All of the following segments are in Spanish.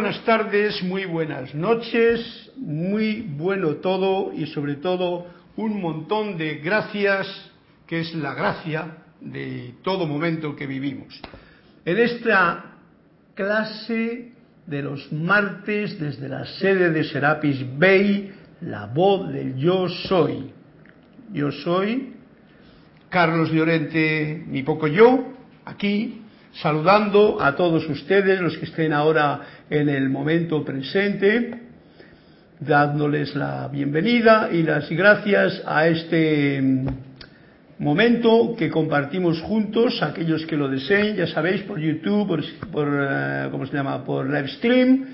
buenas tardes, muy buenas noches, muy bueno todo y sobre todo un montón de gracias, que es la gracia de todo momento que vivimos. En esta clase de los martes desde la sede de Serapis Bay, la voz del yo soy. Yo soy Carlos Llorente, mi poco yo, aquí, saludando a todos ustedes, los que estén ahora en el momento presente, dándoles la bienvenida y las gracias a este momento que compartimos juntos, aquellos que lo deseen, ya sabéis, por YouTube, por, por eh, ¿cómo se llama?, por live stream,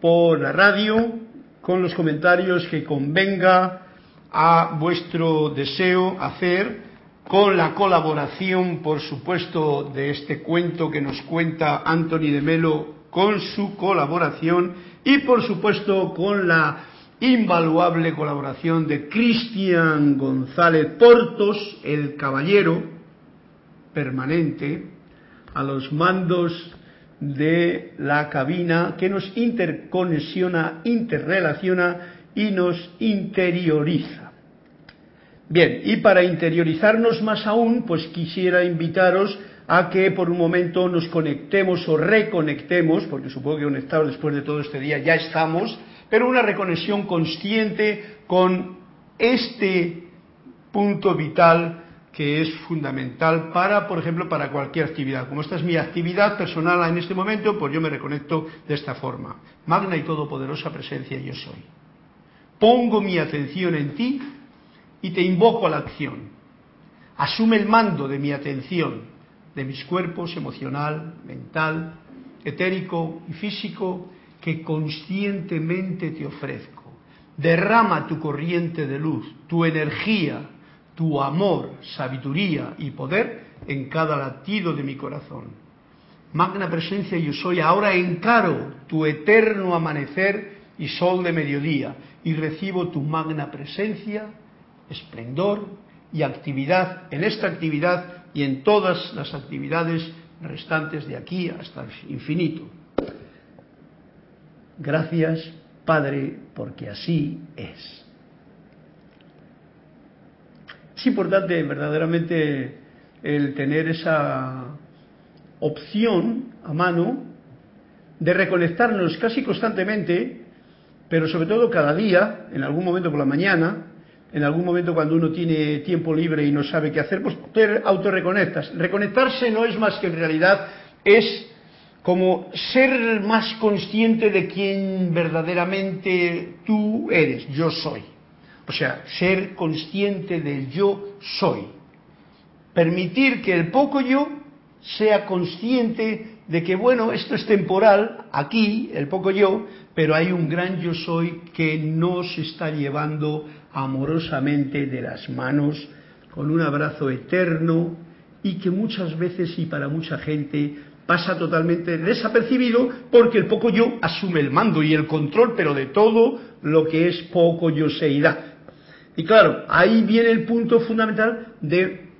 por la radio, con los comentarios que convenga a vuestro deseo hacer, con la colaboración, por supuesto, de este cuento que nos cuenta Anthony de Melo, con su colaboración y, por supuesto, con la invaluable colaboración de Cristian González Portos, el caballero permanente, a los mandos de la cabina que nos interconexiona, interrelaciona y nos interioriza. Bien, y para interiorizarnos más aún, pues quisiera invitaros a que por un momento nos conectemos o reconectemos, porque supongo que conectados después de todo este día ya estamos, pero una reconexión consciente con este punto vital que es fundamental para, por ejemplo, para cualquier actividad. Como esta es mi actividad personal en este momento, pues yo me reconecto de esta forma. Magna y todopoderosa presencia yo soy. Pongo mi atención en ti y te invoco a la acción. Asume el mando de mi atención, de mis cuerpos emocional, mental, etérico y físico, que conscientemente te ofrezco. Derrama tu corriente de luz, tu energía, tu amor, sabiduría y poder en cada latido de mi corazón. Magna presencia yo soy, ahora encaro tu eterno amanecer y sol de mediodía y recibo tu magna presencia, esplendor y actividad en esta actividad y en todas las actividades restantes de aquí hasta el infinito. Gracias, Padre, porque así es. Es importante verdaderamente el tener esa opción a mano de reconectarnos casi constantemente, pero sobre todo cada día, en algún momento por la mañana, en algún momento cuando uno tiene tiempo libre y no sabe qué hacer, pues te autorreconectas. Reconectarse no es más que en realidad es como ser más consciente de quién verdaderamente tú eres, yo soy. O sea, ser consciente del yo soy. Permitir que el poco yo sea consciente de que, bueno, esto es temporal, aquí, el poco yo, pero hay un gran yo soy que nos está llevando amorosamente de las manos, con un abrazo eterno, y que muchas veces y para mucha gente pasa totalmente desapercibido porque el poco yo asume el mando y el control, pero de todo lo que es poco yo seidad. Y claro, ahí viene el punto fundamental de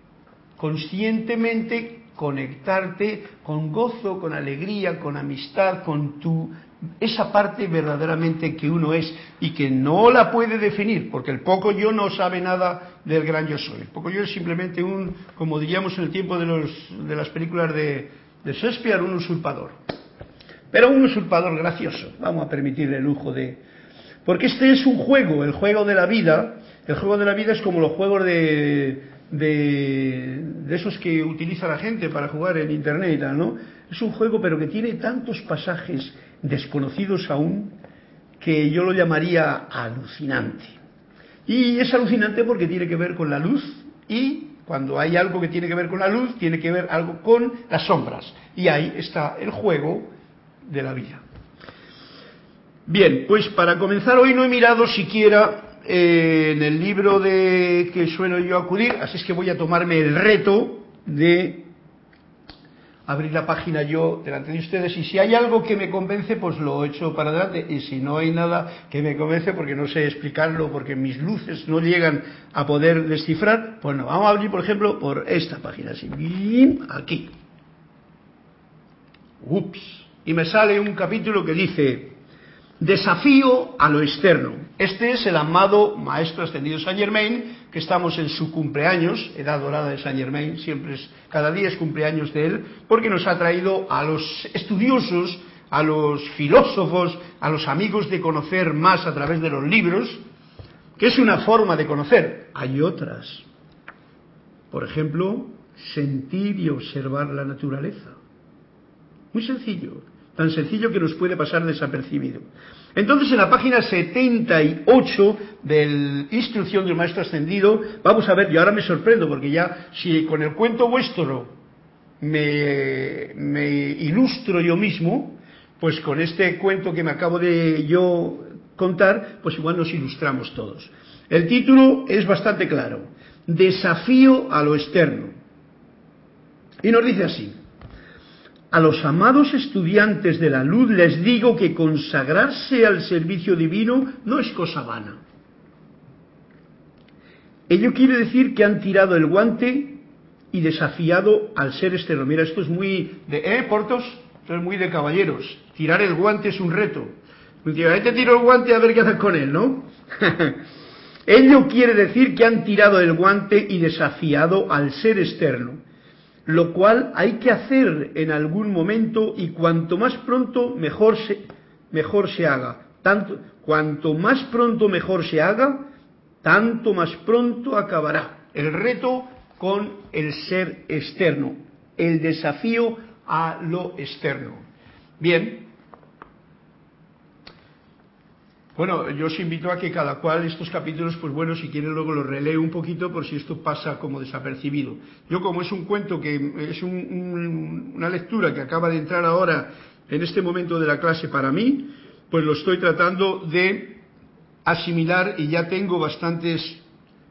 conscientemente conectarte con gozo, con alegría, con amistad, con tu esa parte verdaderamente que uno es y que no la puede definir, porque el poco yo no sabe nada del gran yo soy. El poco yo es simplemente un, como diríamos en el tiempo de, los, de las películas de, de Shakespeare un usurpador. Pero un usurpador gracioso, vamos a permitirle el lujo de... Porque este es un juego, el juego de la vida. El juego de la vida es como los juegos de, de, esos que utiliza la gente para jugar en Internet ¿no? Es un juego pero que tiene tantos pasajes desconocidos aún que yo lo llamaría alucinante. Y es alucinante porque tiene que ver con la luz y cuando hay algo que tiene que ver con la luz, tiene que ver algo con las sombras. Y ahí está el juego de la vida. Bien, pues para comenzar hoy no he mirado siquiera eh, en el libro de que suelo yo acudir, así es que voy a tomarme el reto de abrir la página yo delante de ustedes y si hay algo que me convence pues lo echo para adelante y si no hay nada que me convence porque no sé explicarlo porque mis luces no llegan a poder descifrar pues no, vamos a abrir por ejemplo por esta página así aquí Ups. Y me sale un capítulo que dice, desafío a lo externo. Este es el amado Maestro Ascendido Saint Germain, que estamos en su cumpleaños, edad dorada de Saint Germain, siempre es, cada día es cumpleaños de él, porque nos ha traído a los estudiosos, a los filósofos, a los amigos de conocer más a través de los libros, que es una forma de conocer. Hay otras. Por ejemplo, sentir y observar la naturaleza. Muy sencillo, tan sencillo que nos puede pasar desapercibido. Entonces, en la página 78 de Instrucción del Maestro Ascendido, vamos a ver, y ahora me sorprendo, porque ya, si con el cuento vuestro me, me ilustro yo mismo, pues con este cuento que me acabo de yo contar, pues igual nos ilustramos todos. El título es bastante claro, Desafío a lo externo. Y nos dice así, a los amados estudiantes de la luz les digo que consagrarse al servicio divino no es cosa vana. Ello quiere decir que han tirado el guante y desafiado al ser externo. Mira, esto es muy de, ¿eh, Portos? Esto es muy de caballeros. Tirar el guante es un reto. Ahí te tiro el guante a ver qué haces con él, ¿no? Ello quiere decir que han tirado el guante y desafiado al ser externo, lo cual hay que hacer en algún momento y cuanto más pronto mejor se, mejor se haga. Tanto, cuanto más pronto mejor se haga, tanto más pronto acabará el reto con el ser externo, el desafío a lo externo. Bien, Bueno, yo os invito a que cada cual estos capítulos, pues bueno, si quieren luego los releo un poquito por si esto pasa como desapercibido. Yo como es un cuento que es una lectura que acaba de entrar ahora en este momento de la clase para mí, pues lo estoy tratando de asimilar y ya tengo bastantes,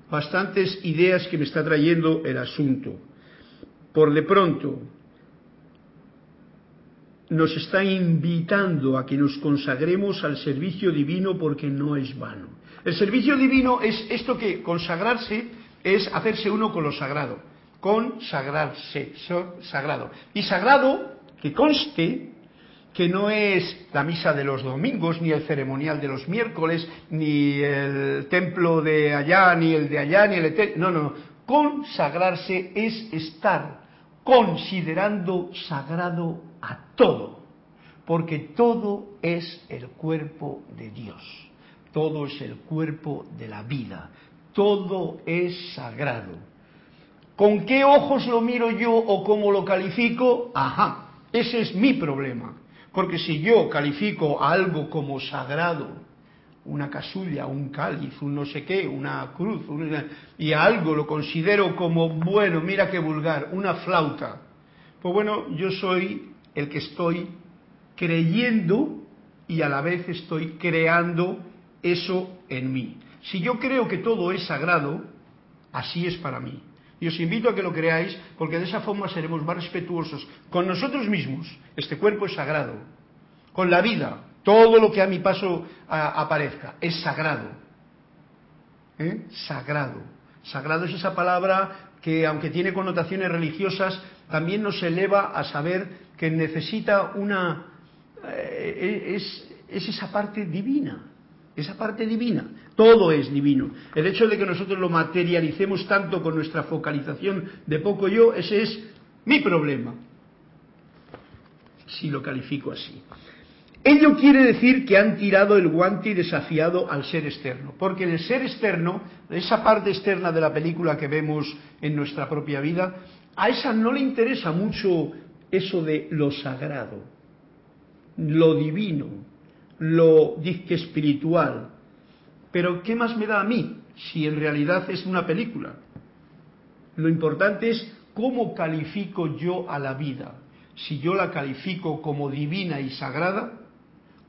bastantes ideas que me está trayendo el asunto. Por de pronto, nos está invitando a que nos consagremos al servicio divino porque no es vano. El servicio divino es esto que consagrarse es hacerse uno con lo sagrado, consagrarse, sagrado. Y sagrado, que conste que no es la misa de los domingos, ni el ceremonial de los miércoles, ni el templo de allá, ni el de allá, ni el eterno. No, no, no. Consagrarse es estar considerando sagrado a todo, porque todo es el cuerpo de Dios, todo es el cuerpo de la vida, todo es sagrado. ¿Con qué ojos lo miro yo o cómo lo califico? Ajá, ese es mi problema. Porque si yo califico algo como sagrado, una casulla, un cáliz, un no sé qué, una cruz, y algo lo considero como, bueno, mira qué vulgar, una flauta, pues bueno, yo soy el que estoy creyendo y a la vez estoy creando eso en mí. Si yo creo que todo es sagrado, así es para mí. Y os invito a que lo creáis porque de esa forma seremos más respetuosos con nosotros mismos. Este cuerpo es sagrado. Con la vida, todo lo que a mi paso aparezca, es sagrado. ¿Eh? Sagrado. Sagrado es esa palabra que, aunque tiene connotaciones religiosas, también nos eleva a saber que necesita una... Eh, es, es esa parte divina, esa parte divina. Todo es divino. El hecho de que nosotros lo materialicemos tanto con nuestra focalización de poco yo, ese es mi problema. Si lo califico así. Ello quiere decir que han tirado el guante y desafiado al ser externo, porque el ser externo, esa parte externa de la película que vemos en nuestra propia vida, a esa no le interesa mucho eso de lo sagrado, lo divino, lo espiritual. Pero ¿qué más me da a mí si en realidad es una película? Lo importante es cómo califico yo a la vida. Si yo la califico como divina y sagrada,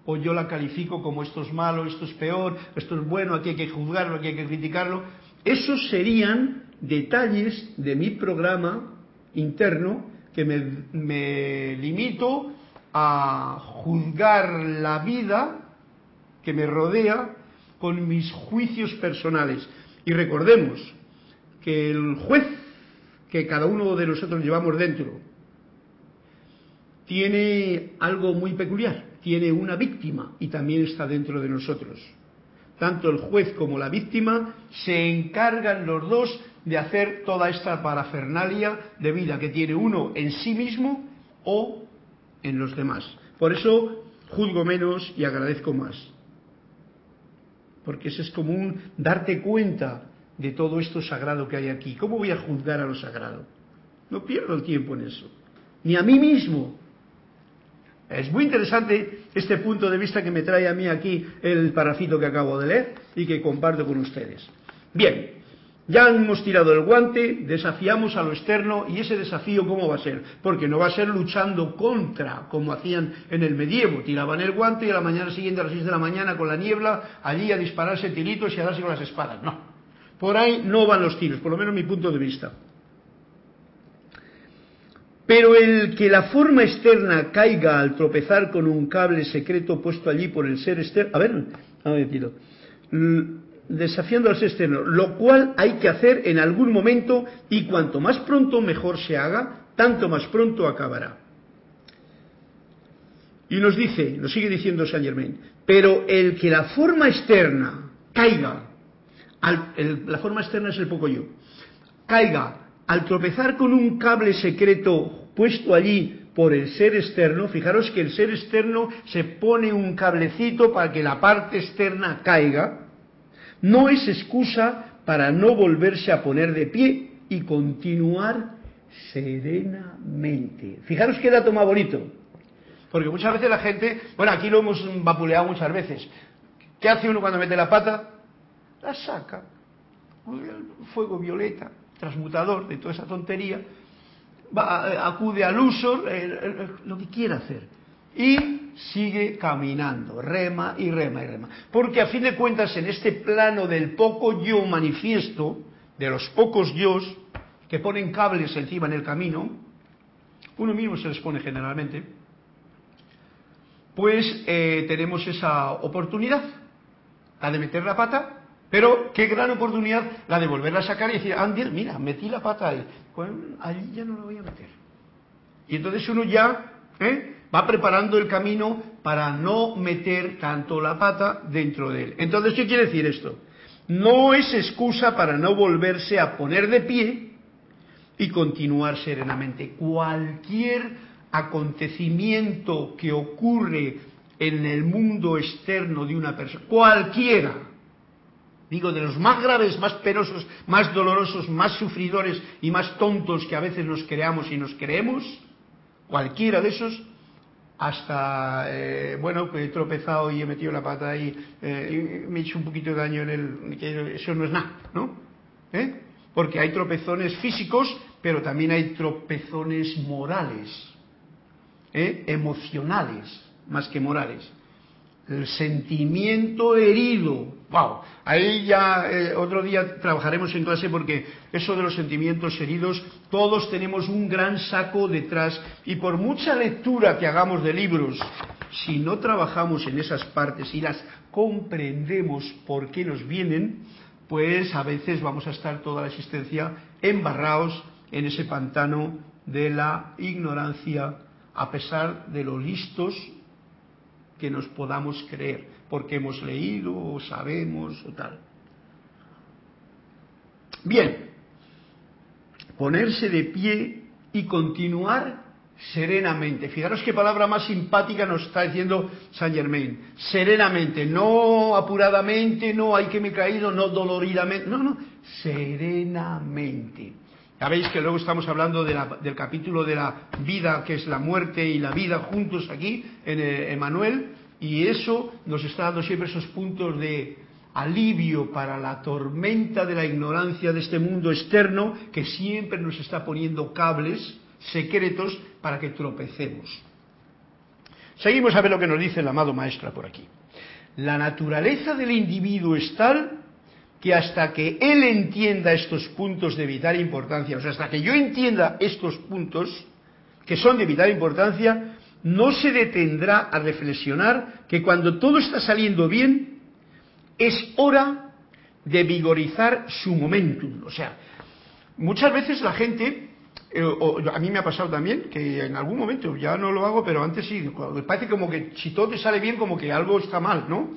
o yo la califico como esto es malo, esto es peor, esto es bueno, aquí hay que juzgarlo, aquí hay que criticarlo. Esos serían detalles de mi programa interno que me, limito a juzgar la vida que me rodea con mis juicios personales. Y recordemos que el juez que cada uno de nosotros llevamos dentro tiene algo muy peculiar, tiene una víctima y también está dentro de nosotros. Tanto el juez como la víctima se encargan los dos de hacer toda esta parafernalia de vida que tiene uno en sí mismo o en los demás. Por eso juzgo menos y agradezco más. Porque ese es como un darte cuenta de todo esto sagrado que hay aquí. ¿Cómo voy a juzgar a lo sagrado? No pierdo el tiempo en eso. Ni a mí mismo. Es muy interesante este punto de vista que me trae a mí aquí el parrafito que acabo de leer y que comparto con ustedes. Bien, ya hemos tirado el guante, desafiamos a lo externo y ese desafío ¿cómo va a ser? Porque no va a ser luchando contra, como hacían en el medievo, tiraban el guante y a la mañana siguiente a las 6 de la mañana con la niebla allí a dispararse tiritos y a darse con las espadas. No, por ahí no van los tiros, por lo menos mi punto de vista. Pero el que la forma externa caiga al tropezar con un cable secreto puesto allí por el ser externo, a ver, a ver, desafiando al ser externo, lo cual hay que hacer en algún momento y cuanto más pronto mejor se haga, tanto más pronto acabará. Y nos dice, nos sigue diciendo Saint Germain, pero el que la forma externa caiga, la forma externa es el poco yo, caiga al tropezar con un cable secreto puesto allí por el ser externo, fijaros que el ser externo se pone un cablecito para que la parte externa caiga, no es excusa para no volverse a poner de pie y continuar serenamente. Fijaros qué dato más bonito. Porque muchas veces la gente, bueno, aquí lo hemos vapuleado muchas veces. ¿Qué hace uno cuando mete la pata? La saca. Fuego violeta transmutador de toda esa tontería, va, acude al uso, lo que quiera hacer. Y sigue caminando, rema y rema y rema. Porque a fin de cuentas, en este plano del poco yo manifiesto, de los pocos yo que ponen cables encima en el camino, uno mismo se les pone generalmente, pues eh, tenemos esa oportunidad, de meter la pata pero qué gran oportunidad la de volverla a sacar y decir, Andy, mira, metí la pata ahí. Allí ya no la voy a meter. Y entonces uno ya ¿eh? va preparando el camino para no meter tanto la pata dentro de él. Entonces, ¿qué quiere decir esto? No es excusa para no volverse a poner de pie y continuar serenamente. Cualquier acontecimiento que ocurre en el mundo externo de una persona, cualquiera, digo, de los más graves, más penosos, más dolorosos, más sufridores y más tontos que a veces nos creamos y nos creemos, cualquiera de esos, hasta, eh, bueno, he tropezado y he metido la pata ahí, eh, me he hecho un poquito de daño en el, eso no es nada, ¿no? ¿Eh? Porque hay tropezones físicos, pero también hay tropezones morales, emocionales, más que morales el sentimiento herido. Wow, ahí ya eh, otro día trabajaremos en clase porque eso de los sentimientos heridos, todos tenemos un gran saco detrás y por mucha lectura que hagamos de libros, si no trabajamos en esas partes y las comprendemos por qué nos vienen, pues a veces vamos a estar toda la existencia embarrados en ese pantano de la ignorancia, a pesar de lo listos que nos podamos creer, porque hemos leído o sabemos o tal. Bien, ponerse de pie y continuar serenamente. Fijaros qué palabra más simpática nos está diciendo Saint Germain. Serenamente, no apuradamente, no hay que me he caído, no doloridamente, no, no, serenamente. Ya veis que luego estamos hablando del capítulo de la vida, que es la muerte y la vida juntos aquí en Emanuel, y eso nos está dando siempre esos puntos de alivio para la tormenta de la ignorancia de este mundo externo que siempre nos está poniendo cables secretos para que tropecemos. Seguimos a ver lo que nos dice el amado maestra por aquí. La naturaleza del individuo es tal que hasta que él entienda estos puntos de vital importancia, o sea, hasta que yo entienda estos puntos que son de vital importancia, no se detendrá a reflexionar que cuando todo está saliendo bien, es hora de vigorizar su momentum. O sea, muchas veces la gente eh, o, a mí me ha pasado también que en algún momento ya no lo hago, pero antes sí, parece como que si todo te sale bien, como que algo está mal, ¿no?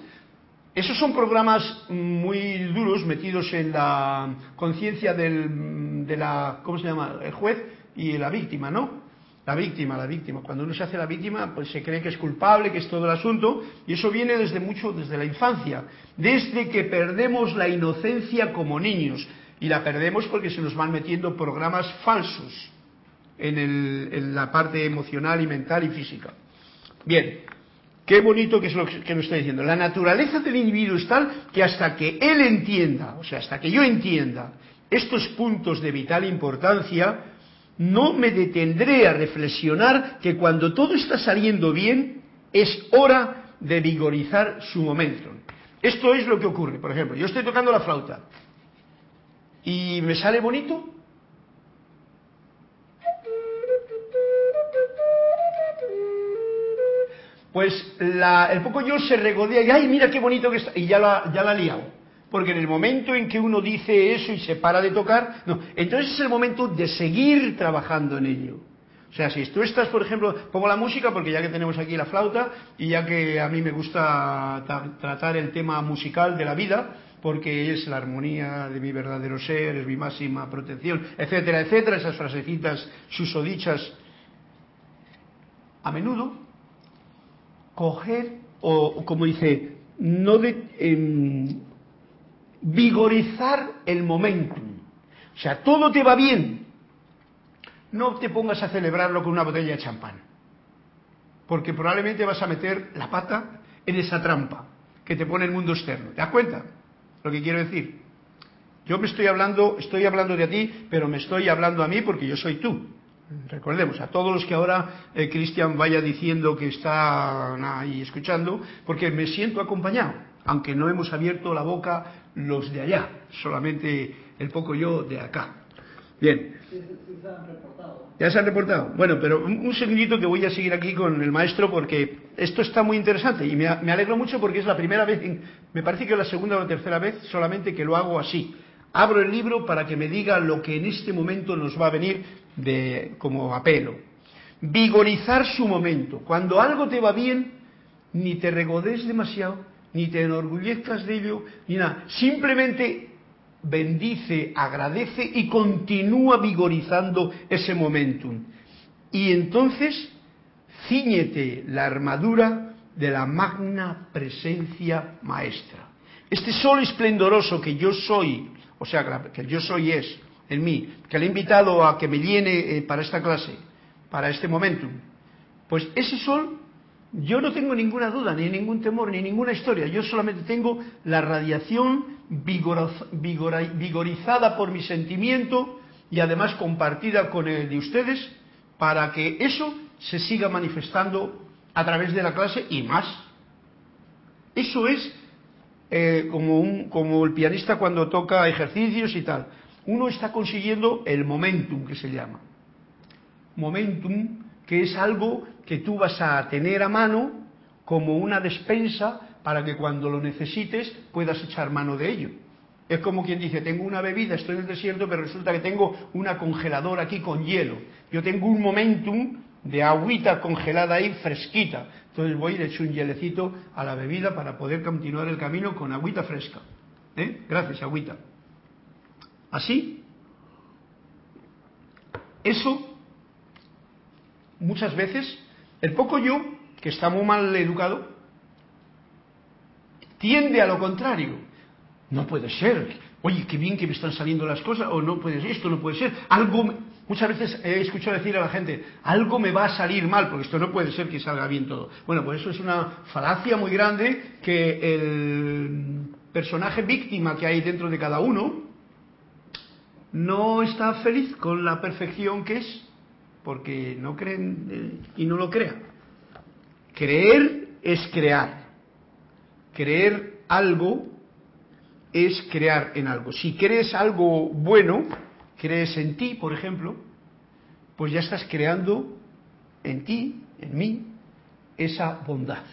Esos son programas muy duros metidos en la conciencia de la, ¿cómo se llama? El juez y la víctima, ¿no? La víctima, la víctima. Cuando uno se hace la víctima, pues se cree que es culpable, que es todo el asunto, y eso viene desde mucho, desde la infancia, desde que perdemos la inocencia como niños, y la perdemos porque se nos van metiendo programas falsos en, la parte emocional y mental y física. Bien, Qué bonito que es lo que nos está diciendo. La naturaleza del individuo es tal que hasta que él entienda, o sea, hasta que yo entienda estos puntos de vital importancia, no me detendré a reflexionar que cuando todo está saliendo bien, es hora de vigorizar su momento. Esto es lo que ocurre. Por ejemplo, yo estoy tocando la flauta y me sale bonito, pues el poco yo se regodea y ¡ay, mira qué bonito que está! Y ya la, ya la ha liado. Porque en el momento en que uno dice eso y se para de tocar, no, entonces es el momento de seguir trabajando en ello. O sea, si tú estás, por ejemplo, pongo la música porque ya que tenemos aquí la flauta y ya que a mí me gusta tratar el tema musical de la vida, porque es la armonía de mi verdadero ser, es mi máxima protección, etcétera, etcétera, esas frasecitas susodichas, a menudo coger, o como dice, no de, em, vigorizar el momentum. O sea, todo te va bien. No te pongas a celebrarlo con una botella de champán. Porque probablemente vas a meter la pata en esa trampa que te pone el mundo externo. ¿Te das cuenta? Lo que quiero decir. Yo me estoy hablando, estoy hablando de ti, pero me estoy hablando a mí porque yo soy tú. Recordemos, a todos los que ahora eh, Cristian vaya diciendo que están ahí escuchando, porque me siento acompañado, aunque no hemos abierto la boca los de allá, solamente el poco yo de acá. Bien. ¿Ya se han reportado? Bueno, pero un, segundito que voy a seguir aquí con el maestro porque esto está muy interesante y me, me alegro mucho porque es la primera vez, me parece que es la segunda o tercera vez solamente que lo hago así. Abro el libro para que me diga lo que en este momento nos va a venir de, como apelo. Vigorizar su momento. Cuando algo te va bien, ni te regodes demasiado, ni te enorgullezcas de ello, ni nada. Simplemente bendice, agradece y continúa vigorizando ese momentum. Y entonces ciñete la armadura de la magna presencia maestra. Este sol esplendoroso que yo soy, o sea, que yo soy es, en mí, que le he invitado a que me llene eh, para esta clase, para este momento, pues ese sol yo no tengo ninguna duda, ni ningún temor, ni ninguna historia. Yo solamente tengo la radiación vigorizada por mi sentimiento y además compartida con el de ustedes para que eso se siga manifestando a través de la clase y más. Eso es eh, como, un, como el pianista cuando toca ejercicios y tal uno está consiguiendo el momentum que se llama. Momentum que es algo que tú vas a tener a mano como una despensa para que cuando lo necesites puedas echar mano de ello. Es como quien dice, tengo una bebida, estoy en el desierto, pero resulta que tengo una congeladora aquí con hielo. Yo tengo un momentum de agüita congelada ahí, fresquita. Entonces voy y le echo un hielecito a la bebida para poder continuar el camino con agüita fresca. ¿Eh? Gracias, agüita. Así, eso muchas veces, el poco yo, que está muy mal educado, tiende a lo contrario. No puede ser. Oye, qué bien que me están saliendo las cosas, o no puede ser, esto no puede ser. Algo, muchas veces he escuchado decir a la gente, algo me va a salir mal, porque esto no puede ser que salga bien todo. Bueno, pues eso es una falacia muy grande que el personaje víctima que hay dentro de cada uno, no está feliz con la perfección que es, porque no creen eh, y no lo crea. Creer es crear. Creer algo es crear en algo. Si crees algo bueno, crees en ti, por ejemplo, pues ya estás creando en ti, en mí, esa bondad.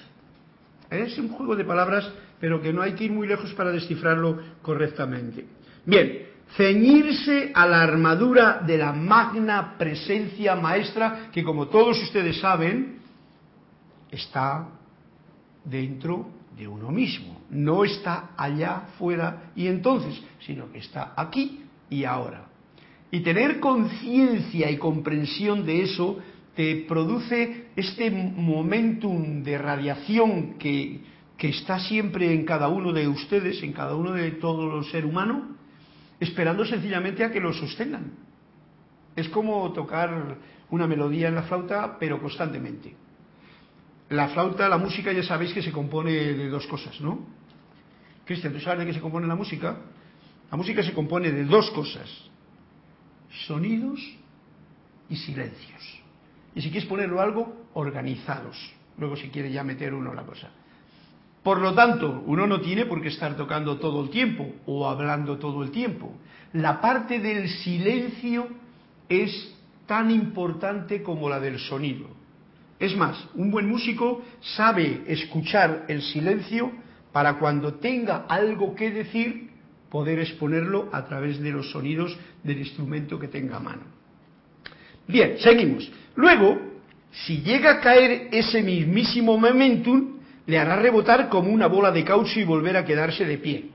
Es un juego de palabras, pero que no hay que ir muy lejos para descifrarlo correctamente. Bien, ceñirse a la armadura de la magna presencia maestra que como todos ustedes saben está dentro de uno mismo, no está allá fuera y entonces, sino que está aquí y ahora. Y tener conciencia y comprensión de eso te produce este momentum de radiación que, que está siempre en cada uno de ustedes, en cada uno de todos los seres humanos, esperando sencillamente a que lo sostengan. Es como tocar una melodía en la flauta, pero constantemente. La flauta, la música, ya sabéis que se compone de dos cosas, ¿no? Cristian, ¿tú sabes de qué se compone la música? La música se compone de dos cosas, sonidos y silencios. Y si quieres ponerlo algo, organizados. Luego si quiere ya meter uno la cosa. Por lo tanto, uno no tiene por qué estar tocando todo el tiempo o hablando todo el tiempo. La parte del silencio es tan importante como la del sonido. Es más, un buen músico sabe escuchar el silencio para cuando tenga algo que decir, poder exponerlo a través de los sonidos del instrumento que tenga a mano. Bien, seguimos. Luego, si llega a caer ese mismísimo momentum, le hará rebotar como una bola de caucho y volver a quedarse de pie.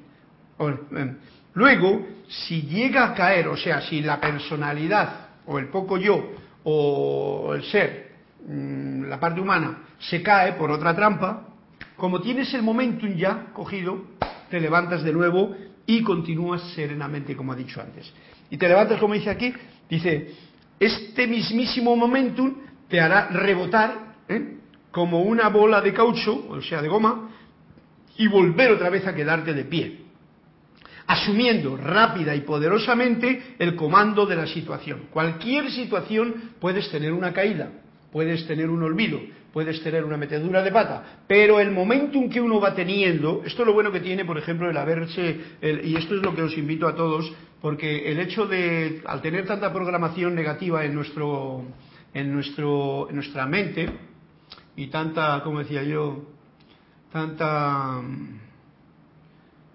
Em, luego, si llega a caer, o sea, si la personalidad o el poco yo o el ser, mm, la parte humana, se cae por otra trampa, como tienes el momentum ya cogido, te levantas de nuevo y continúas serenamente, como ha dicho antes. Y te levantas, como dice aquí, dice, este mismísimo momentum te hará rebotar ¿eh? Como una bola de caucho, o sea, de goma, y volver otra vez a quedarte de pie, asumiendo rápida y poderosamente el comando de la situación. Cualquier situación puedes tener una caída, puedes tener un olvido, puedes tener una metedura de pata, pero el momentum que uno va teniendo, esto es lo bueno que tiene, por ejemplo, el haberse, y esto es lo que os invito a todos, porque el hecho de, al tener tanta programación negativa en nuestro, en nuestro, en nuestra mente, y tanta, como decía yo, tanta,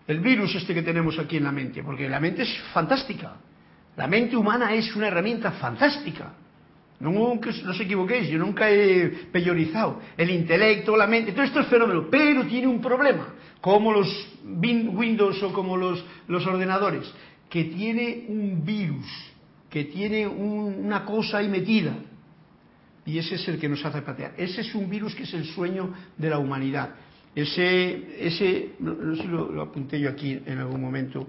el virus este que tenemos aquí en la mente, porque la mente es fantástica, la mente humana es una herramienta fantástica, no, no os equivoquéis, yo nunca he peyorizado el intelecto, la mente, todo esto es fenómeno, pero tiene un problema, como los Windows o como los, los ordenadores, que tiene un virus, que tiene una cosa ahí metida, y ese es el que nos hace patear. Ese es un virus que es el sueño de la humanidad. Ese, ese no, sé si lo apunté yo aquí en algún momento,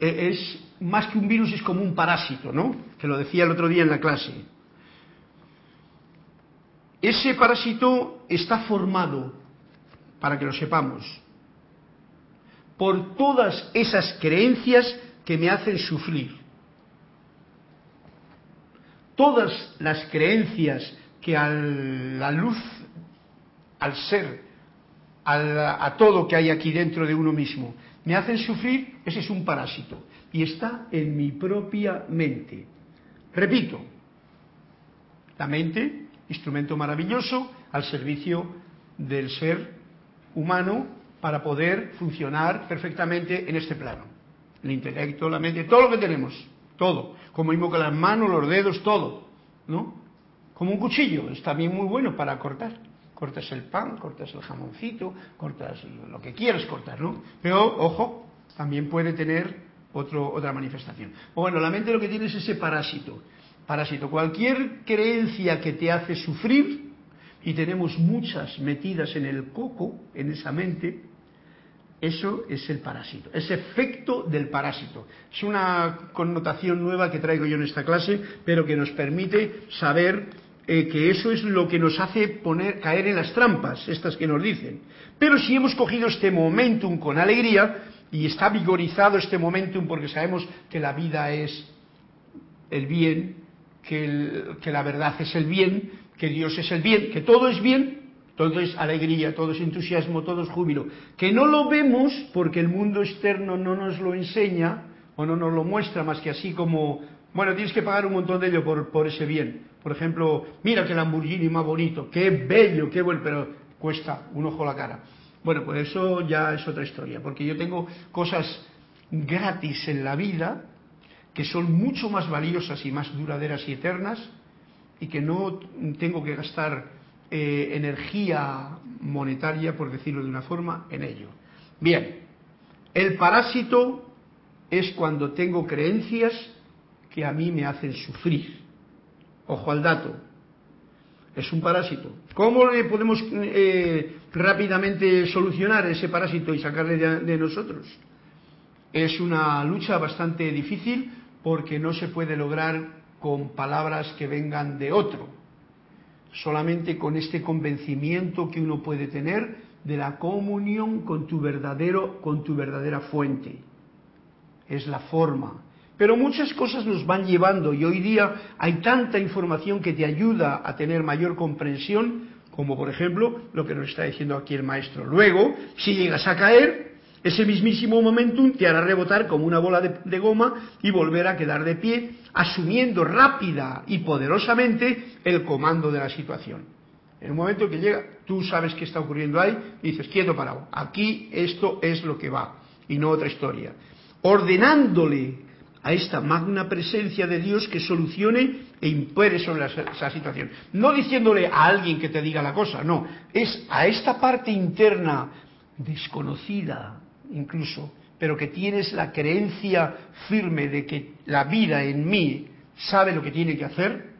e, es más que un virus, es como un parásito, ¿no? Que lo decía el otro día en la clase. Ese parásito está formado, para que lo sepamos, por todas esas creencias que me hacen sufrir. Todas las creencias que a la luz, al ser, a todo que hay aquí dentro de uno mismo, me hacen sufrir, ese es un parásito. Y está en mi propia mente. Repito, la mente, instrumento maravilloso al servicio del ser humano para poder funcionar perfectamente en este plano. El intelecto, la mente, todo lo que tenemos, todo. Como mismo que las manos, los dedos, todo. ¿No? Como un cuchillo, es también muy bueno para cortar cortas el pan, cortas el jamoncito, cortas lo que quieras cortar, ¿no? Pero, ojo, también puede tener otro, otra manifestación. bueno, la mente lo que tiene es ese parásito. Parásito, cualquier creencia que te hace sufrir, y tenemos muchas metidas en el coco, en esa mente, eso es el parásito, ese efecto del parásito. Es una connotación nueva que traigo yo en esta clase, pero que nos permite saber eh, que eso es lo que nos hace poner, caer en las trampas, estas que nos dicen. Pero si hemos cogido este momentum con alegría y está vigorizado este momentum porque sabemos que la vida es el bien, que la verdad es el bien, que Dios es el bien, que todo es bien, todo es alegría, todo es entusiasmo, todo es júbilo. Que no lo vemos porque el mundo externo no nos lo enseña o no nos lo muestra más que así como, bueno, tienes que pagar un montón de ello por, por ese bien. Por ejemplo, mira que Lamborghini más bonito, qué bello, qué bueno, pero cuesta un ojo la cara. Bueno, pues eso ya es otra historia, porque yo tengo cosas gratis en la vida, que son mucho más valiosas y más duraderas y eternas, y que no tengo que gastar eh, energía monetaria, por decirlo de una forma, en ello. Bien, el parásito es cuando tengo creencias que a mí me hacen sufrir. Ojo al dato. Es un parásito. ¿Cómo le podemos eh, rápidamente solucionar ese parásito y sacarle de nosotros? Es una lucha bastante difícil porque no se puede lograr con palabras que vengan de otro, solamente con este convencimiento que uno puede tener de la comunión con tu verdadero, con tu verdadera fuente. Es la forma. Pero muchas cosas nos van llevando y hoy día hay tanta información que te ayuda a tener mayor comprensión, como por ejemplo lo que nos está diciendo aquí el maestro. Luego, si llegas a caer, ese mismísimo momentum te hará rebotar como una bola de, goma y volver a quedar de pie, asumiendo rápida y poderosamente el comando de la situación. En un momento que llega, tú sabes qué está ocurriendo ahí y dices, quieto parado, aquí esto es lo que va y no otra historia. Ordenándole a esta magna presencia de Dios que solucione e impere sobre esa situación. No diciéndole a alguien que te diga la cosa, no, es a esta parte interna desconocida, incluso, pero que tienes la creencia firme de que la vida en mí sabe lo que tiene que hacer,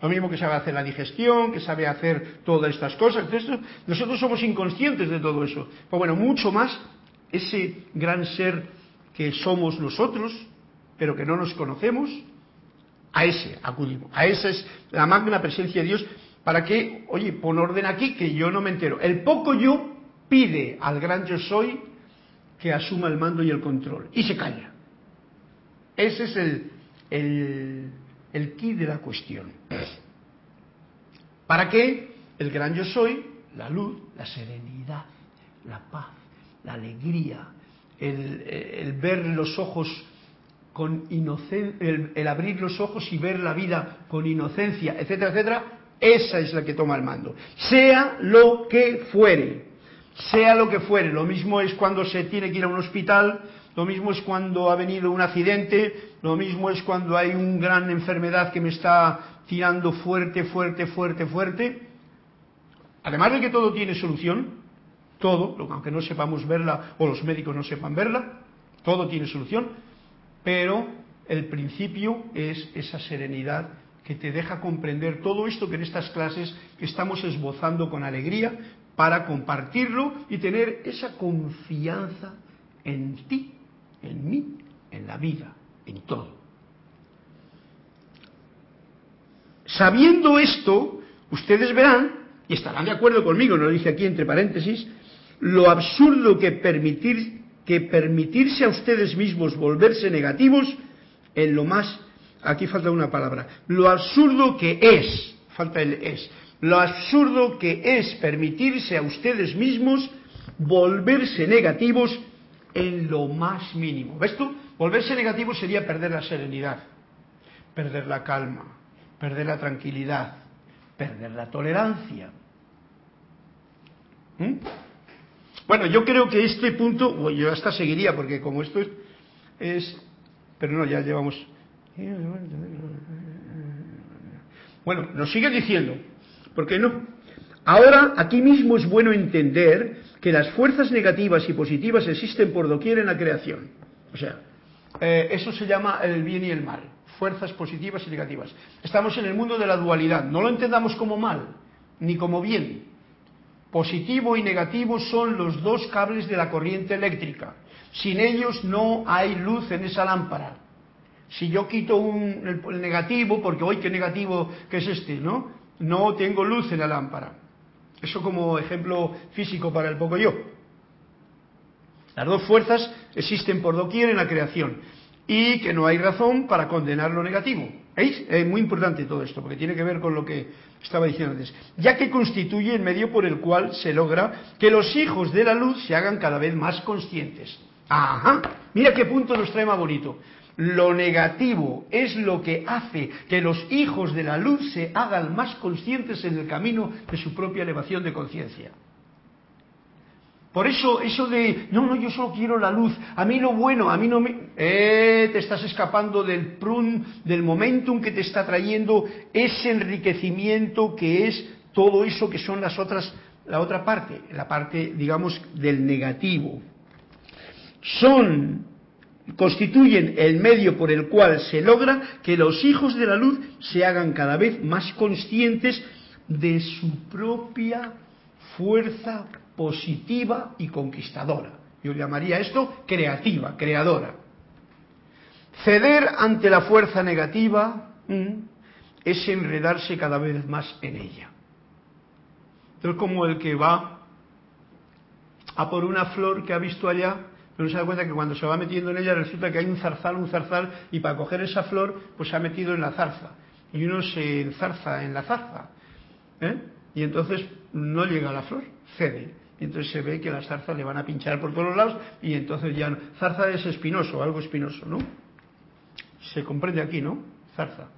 lo mismo que sabe hacer la digestión, que sabe hacer todas estas cosas, nosotros somos inconscientes de todo eso. Pues bueno, mucho más ese gran ser que somos nosotros, pero que no nos conocemos, a ese acudimos. A esa es la magna presencia de Dios para que, oye, pon orden aquí que yo no me entero. El poco yo pide al gran yo soy que asuma el mando y el control. Y se calla. Ese es el, el, el key de la cuestión. ¿Para qué? El gran yo soy, la luz, la serenidad, la paz, la alegría, el, el ver los ojos con inocencia, el, el, abrir los ojos y ver la vida con inocencia, etcétera, etcétera, esa es la que toma el mando. Sea lo que fuere sea lo que fuere, lo mismo es cuando se tiene que ir a un hospital, lo mismo es cuando ha venido un accidente, lo mismo es cuando hay una gran enfermedad que me está tirando fuerte, fuerte, fuerte, fuerte. Además de que todo tiene solución, todo, aunque no sepamos verla o los médicos no sepan verla, todo tiene solución, pero el principio es esa serenidad que te deja comprender todo esto que en estas clases estamos esbozando con alegría, para compartirlo y tener esa confianza en ti, en mí, en la vida, en todo. Sabiendo esto, ustedes verán, y estarán de acuerdo conmigo, no lo dice aquí entre paréntesis, lo absurdo que permitir que permitirse a ustedes mismos volverse negativos en lo más, aquí falta una palabra, lo absurdo que es, falta el es, lo absurdo que es permitirse a ustedes mismos volverse negativos en lo más mínimo. ¿Ves tú? Volverse negativo sería perder la serenidad, perder la calma, perder la tranquilidad, perder la tolerancia. ¿Mm? Bueno, yo creo que este punto, yo hasta seguiría, porque como esto es, es, pero no, ya llevamos. Bueno, nos sigue diciendo, ¿Por qué no? Ahora, aquí mismo es bueno entender que las fuerzas negativas y positivas existen por doquier en la creación. O sea, eh, eso se llama el bien y el mal, fuerzas positivas y negativas. Estamos en el mundo de la dualidad, no lo entendamos como mal, ni como bien. Positivo y negativo son los dos cables de la corriente eléctrica. Sin ellos no hay luz en esa lámpara. Si yo quito un, el, negativo, porque hoy qué negativo que es este, ¿no? No tengo luz en la lámpara. Eso como ejemplo físico para el poco yo. Las dos fuerzas existen por doquier en la creación y que no hay razón para condenar lo negativo. ¿Veis? Es muy importante todo esto porque tiene que ver con lo que estaba diciendo antes. Ya que constituye el medio por el cual se logra que los hijos de la luz se hagan cada vez más conscientes. Ajá, mira qué punto nos trae más bonito. Lo negativo es lo que hace que los hijos de la luz se hagan más conscientes en el camino de su propia elevación de conciencia. Por eso, eso de, no, no, yo solo quiero la luz, a mí lo bueno, a mí no me... Eh, te estás escapando del prun, del momentum que te está trayendo ese enriquecimiento que es todo eso que son las otras, la otra parte, la parte, digamos, del negativo. Son, constituyen el medio por el cual se logra que los hijos de la luz se hagan cada vez más conscientes de su propia fuerza positiva y conquistadora. Yo llamaría esto creativa, creadora. Ceder ante la fuerza negativa es enredarse cada vez más en ella. Es como el que va a por una flor que ha visto allá, pero se da cuenta que cuando se va metiendo en ella resulta que hay un zarzal, un zarzal, y para coger esa flor, pues se ha metido en la zarza. Y uno se enzarza en la zarza. ¿eh? Y entonces no llega a la flor, cede. Y entonces se ve que las zarzas le van a pinchar por todos lados y entonces ya no. Zarza es espinoso, algo espinoso, ¿no? Se comprende aquí, ¿no? Zarza.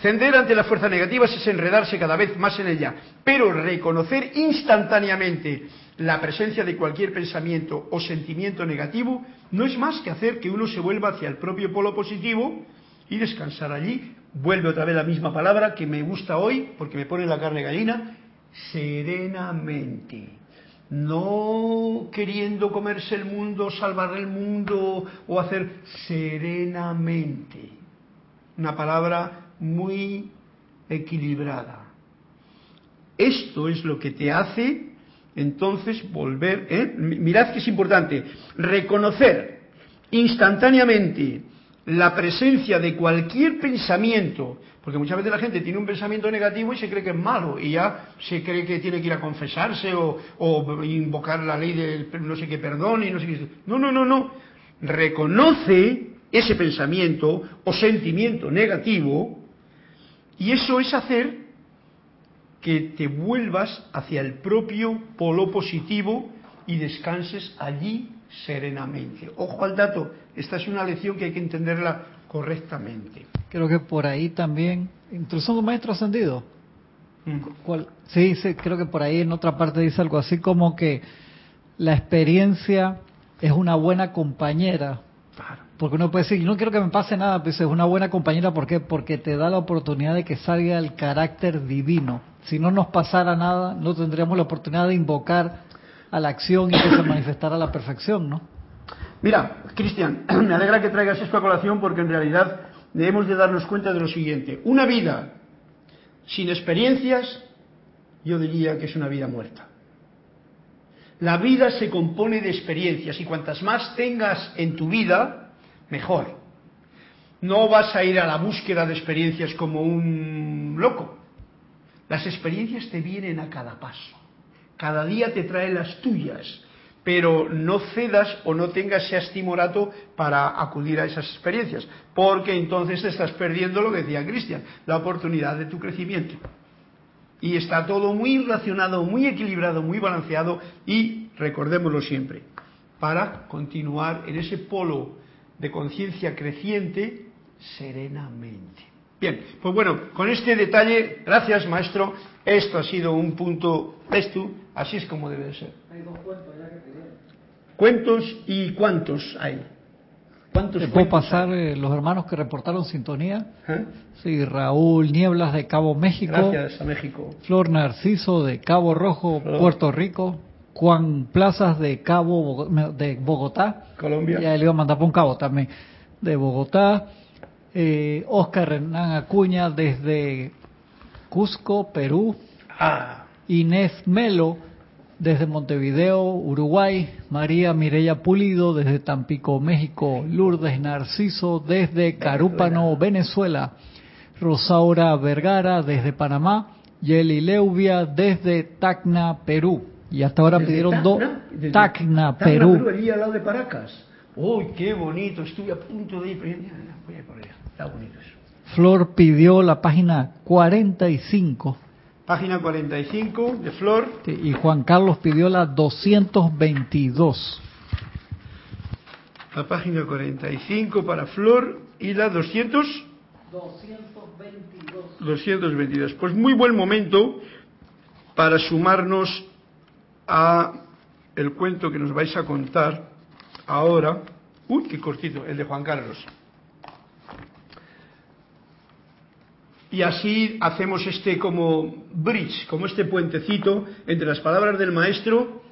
Cender ante la fuerza negativa es enredarse cada vez más en ella, pero reconocer instantáneamente la presencia de cualquier pensamiento o sentimiento negativo no es más que hacer que uno se vuelva hacia el propio polo positivo y descansar allí. Vuelve otra vez la misma palabra que me gusta hoy porque me pone la carne gallina, serenamente. No queriendo comerse el mundo, salvar el mundo o hacer serenamente. Una palabra muy equilibrada. Esto es lo que te hace entonces volver, ¿eh? mirad que es importante, reconocer instantáneamente la presencia de cualquier pensamiento, porque muchas veces la gente tiene un pensamiento negativo y se cree que es malo y ya se cree que tiene que ir a confesarse o, o invocar la ley del no sé qué perdón y no sé qué. No, no, no, no. Reconoce ese pensamiento o sentimiento negativo y eso es hacer que te vuelvas hacia el propio polo positivo y descanses allí serenamente. Ojo al dato, esta es una lección que hay que entenderla correctamente. Creo que por ahí también, incluso un maestro ascendido. Mm. Sí, sí, creo que por ahí en otra parte dice algo así como que la experiencia es una buena compañera porque uno puede decir, no quiero que me pase nada, pues es una buena compañera, ¿por qué? Porque te da la oportunidad de que salga el carácter divino. Si no nos pasara nada, no tendríamos la oportunidad de invocar a la acción y que se manifestara a la perfección, ¿no? Mira, Cristian, me alegra que traigas esta colación porque en realidad debemos de darnos cuenta de lo siguiente. Una vida sin experiencias, yo diría que es una vida muerta. La vida se compone de experiencias y cuantas más tengas en tu vida, mejor. No vas a ir a la búsqueda de experiencias como un loco. Las experiencias te vienen a cada paso. Cada día te traen las tuyas, pero no cedas o no tengas ese estimorato para acudir a esas experiencias, porque entonces estás perdiendo lo que decía Cristian, la oportunidad de tu crecimiento. Y está todo muy relacionado, muy equilibrado, muy balanceado y recordémoslo siempre, para continuar en ese polo de conciencia creciente serenamente. Bien, pues bueno, con este detalle, gracias maestro, esto ha sido un punto, ves tú, así es como debe ser. Hay dos cuentos ya que ¿Cuentos y cuántos hay? ¿Cuántos puedo pasar eh, los hermanos que reportaron sintonía? ¿Eh? Sí, Raúl Nieblas de Cabo México. Gracias a México. Flor Narciso de Cabo Rojo, Puerto Rico. Juan Plazas de Cabo de Bogotá. Colombia. Ya le iba a mandar por un cabo también. De Bogotá. Eh, Oscar Hernán Acuña desde Cusco, Perú. Ah. Inés Melo desde Montevideo, Uruguay. María Mireya Pulido desde Tampico, México. Lourdes Narciso desde Carúpano, Venezuela. Rosaura Vergara desde Panamá. Yeli Leuvia desde Tacna, Perú. Y hasta ahora pidieron dos. Tacna, Perú. Perú. Allí al lado de Paracas. ¡Uy, qué bonito! Estuve a punto de ir. Voy a por allá. Está bonito eso. Flor pidió la página 45. Página 45 de Flor. y Juan Carlos pidió la 222. La página 45 para Flor y la 200. 222. 222. Pues muy buen momento para sumarnos a el cuento que nos vais a contar ahora. Uy, qué cortito, el de Juan Carlos. Y así hacemos este como bridge, como este puentecito entre las palabras del maestro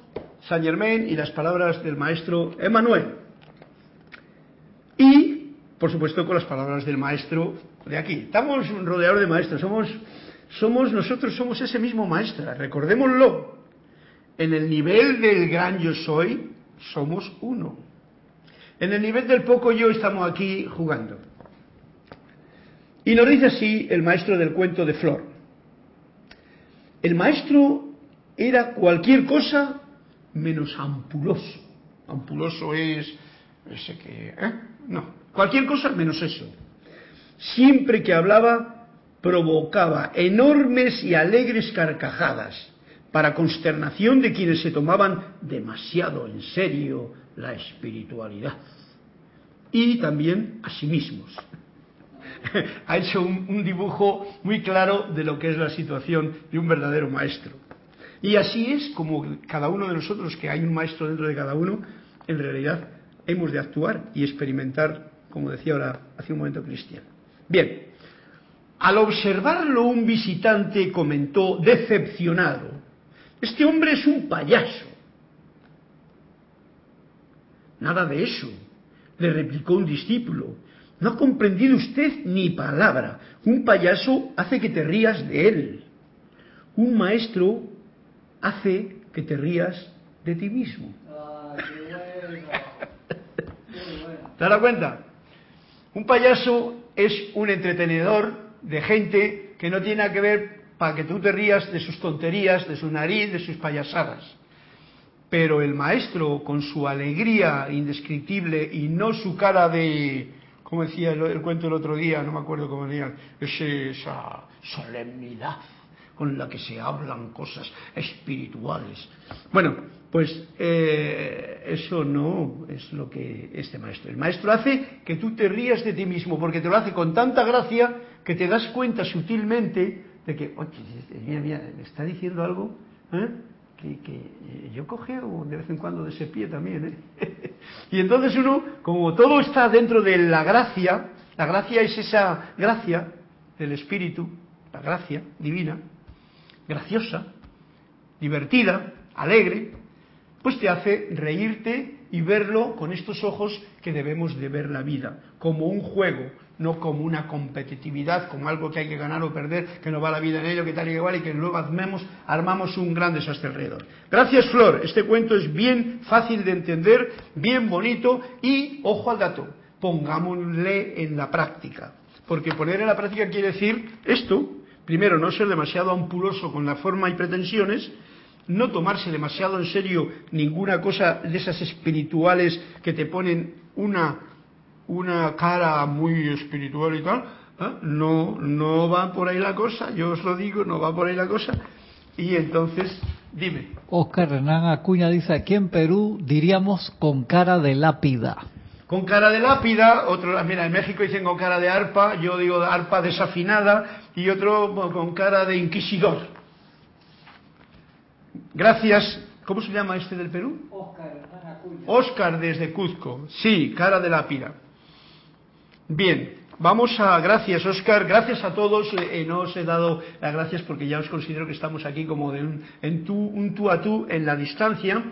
Saint Germain y las palabras del maestro Emmanuel. Y, por supuesto, con las palabras del maestro de aquí. Estamos rodeados de maestros, somos, somos nosotros somos ese mismo maestro, recordémoslo. En el nivel del gran yo soy, somos uno. En el nivel del poco yo estamos aquí jugando. Y nos dice así el maestro del cuento de Flor. El maestro era cualquier cosa menos ampuloso. Ampuloso es ese que... ¿eh? No, cualquier cosa menos eso. Siempre que hablaba provocaba enormes y alegres carcajadas para consternación de quienes se tomaban demasiado en serio la espiritualidad y también a sí mismos. ha hecho un, dibujo muy claro de lo que es la situación de un verdadero maestro. Y así es como cada uno de nosotros, que hay un maestro dentro de cada uno, en realidad hemos de actuar y experimentar, como decía ahora hace un momento Cristian. Bien, al observarlo un visitante comentó decepcionado, este hombre es un payaso. Nada de eso, le replicó un discípulo. No ha comprendido usted ni palabra. Un payaso hace que te rías de él. Un maestro hace que te rías de ti mismo. ¿Te das cuenta? Un payaso es un entretenedor de gente que no tiene nada que ver para que tú te rías de sus tonterías, de su nariz, de sus payasadas. Pero el maestro, con su alegría indescriptible y no su cara de, como decía el, cuento el otro día, no me acuerdo cómo decía, esa solemnidad con la que se hablan cosas espirituales. Bueno, pues eh, eso no es lo que este maestro. El maestro hace que tú te rías de ti mismo, porque te lo hace con tanta gracia que te das cuenta sutilmente de que, oye, mira, mira, me está diciendo algo ¿eh? que, que, yo cogeo de vez en cuando de ese pie también. ¿eh? Y entonces uno, como todo está dentro de la gracia, la gracia es esa gracia del Espíritu, la gracia divina, graciosa, divertida, alegre, pues te hace reírte y verlo con estos ojos que debemos de ver la vida, como un juego, no como una competitividad, como algo que hay que ganar o perder, que no va la vida en ello, que tal y igual, y que luego armemos, armamos un gran desastre alrededor. Gracias, Flor. Este cuento es bien fácil de entender, bien bonito y, ojo al dato, pongámosle en la práctica. Porque poner en la práctica quiere decir esto, primero, no ser demasiado ampuloso con la forma y pretensiones, no tomarse demasiado en serio ninguna cosa de esas espirituales que te ponen una una cara muy espiritual y tal, ¿eh? no, no va por ahí la cosa, yo os lo digo, no va por ahí la cosa. Y entonces, dime. Oscar Hernán Acuña dice, aquí en Perú diríamos con cara de lápida. Con cara de lápida, otro, mira, en México dicen con cara de arpa, yo digo arpa desafinada y otro con cara de inquisidor. Gracias. ¿Cómo se llama este del Perú? Oscar Hernán Acuña. Oscar desde Cuzco. Sí, cara de lápida. Bien, vamos a, gracias Oscar, gracias a todos, eh, no os he dado las gracias porque ya os considero que estamos aquí como de un, en tú, un tú a tú en la distancia.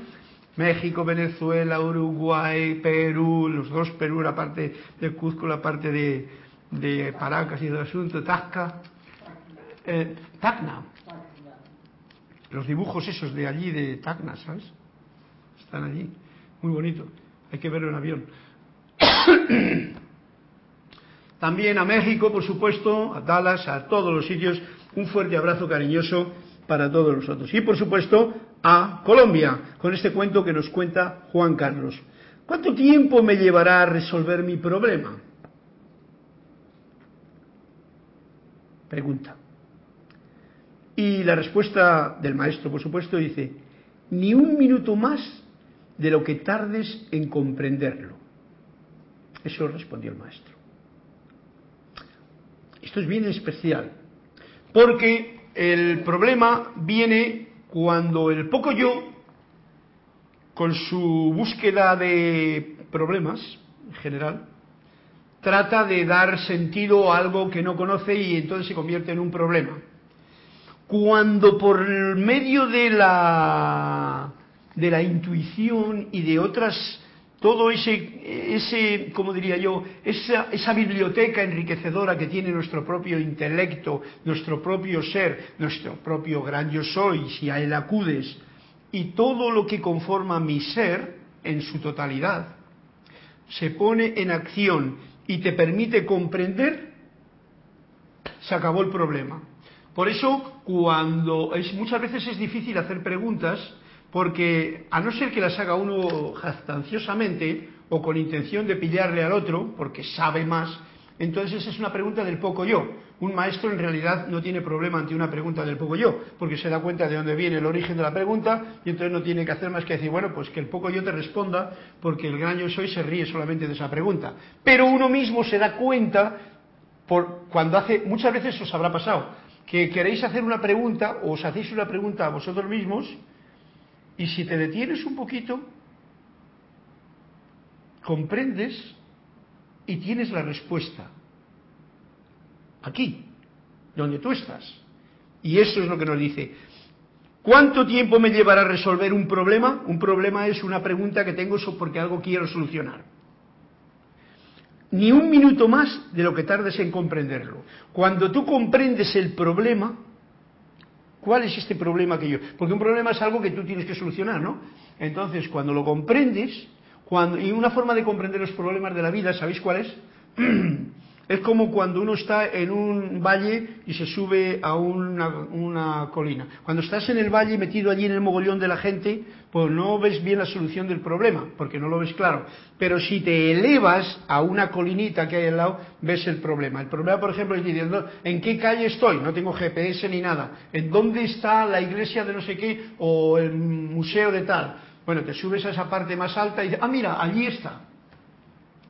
México, Venezuela, Uruguay, Perú, los dos Perú, la parte de Cuzco, la parte de, de Paracas y del asunto, Tacna, eh, Tacna. Los dibujos esos de allí de Tacna, ¿sabes? Están allí, muy bonito. Hay que verlo en avión. También a México, por supuesto, a Dallas, a todos los sitios, un fuerte abrazo cariñoso para todos nosotros. Y por supuesto a Colombia, con este cuento que nos cuenta Juan Carlos. ¿Cuánto tiempo me llevará a resolver mi problema? Pregunta. Y la respuesta del maestro, por supuesto, dice, ni un minuto más de lo que tardes en comprenderlo. Eso respondió el maestro. Esto es bien especial, porque el problema viene cuando el poco yo con su búsqueda de problemas en general, trata de dar sentido a algo que no conoce y entonces se convierte en un problema. Cuando por medio de la, de la intuición y de otras, todo ese, ese como diría yo, esa, esa biblioteca enriquecedora que tiene nuestro propio intelecto, nuestro propio ser, nuestro propio gran yo soy, si a él acudes, y todo lo que conforma mi ser en su totalidad, se pone en acción y te permite comprender, se acabó el problema. Por eso, cuando es, muchas veces es difícil hacer preguntas, porque a no ser que las haga uno jactanciosamente o con intención de pillarle al otro, porque sabe más, entonces es una pregunta del poco yo. Un maestro en realidad no tiene problema ante una pregunta del poco yo, porque se da cuenta de dónde viene el origen de la pregunta y entonces no tiene que hacer más que decir, bueno, pues que el poco yo te responda, porque el gran yo soy se ríe solamente de esa pregunta. Pero uno mismo se da cuenta, por, cuando hace, muchas veces os habrá pasado, que queréis hacer una pregunta o os hacéis una pregunta a vosotros mismos y si te detienes un poquito, comprendes y tienes la respuesta. Aquí, donde tú estás. Y eso es lo que nos dice. ¿Cuánto tiempo me llevará a resolver un problema? Un problema es una pregunta que tengo porque algo quiero solucionar. Ni un minuto más de lo que tardes en comprenderlo. Cuando tú comprendes el problema, ¿cuál es este problema que yo? Porque un problema es algo que tú tienes que solucionar, ¿no? Entonces, cuando lo comprendes, y una forma de comprender los problemas de la vida, ¿sabéis cuál es? Es como cuando uno está en un valle y se sube a una, colina. Cuando estás en el valle metido allí en el mogollón de la gente, pues no ves bien la solución del problema, porque no lo ves claro. Pero si te elevas a una colinita que hay al lado, ves el problema. El problema, por ejemplo, es diciendo, ¿en qué calle estoy? No tengo GPS ni nada. ¿En dónde está la iglesia de no sé qué o el museo de tal? Bueno, te subes a esa parte más alta y dices, ah, mira, allí está.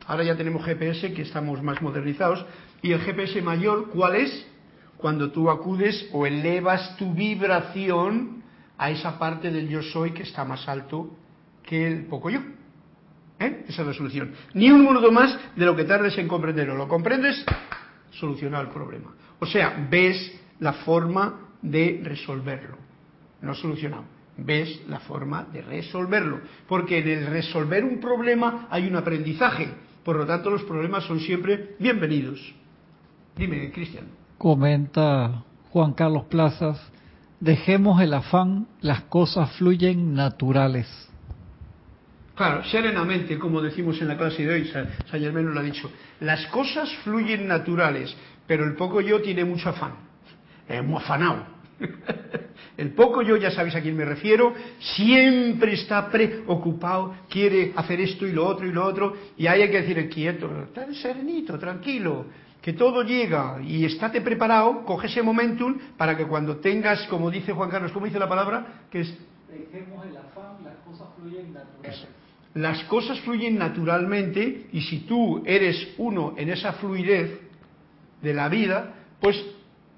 Ahora ya tenemos GPS que estamos más modernizados. ¿Y el GPS mayor cuál es? Cuando tú acudes o elevas tu vibración a esa parte del yo soy que está más alto que el poco yo. ¿Eh? Esa es la solución. Ni un minuto más de lo que tardes en comprenderlo. ¿Lo comprendes? Solucionar el problema. O sea, ves la forma de resolverlo. No solucionado ves la forma de resolverlo. Porque en el resolver un problema hay un aprendizaje. Por lo tanto, los problemas son siempre bienvenidos. Dime, Cristian. Comenta Juan Carlos Plazas, dejemos el afán, las cosas fluyen naturales. Claro, serenamente, como decimos en la clase de hoy, San Germán nos lo ha dicho, las cosas fluyen naturales, pero el poco yo tiene mucho afán, es muy afanado. El poco yo, ya sabéis a quién me refiero, siempre está preocupado, quiere hacer esto y lo otro y lo otro, y ahí hay que decir, quieto, tan serenito, tranquilo, que todo llega y estate preparado, coge ese momentum para que cuando tengas, como dice Juan Carlos, ¿cómo dice la palabra? Que es... Dejemos el afán, las cosas fluyen naturalmente. Las cosas fluyen naturalmente y si tú eres uno en esa fluidez de la vida, pues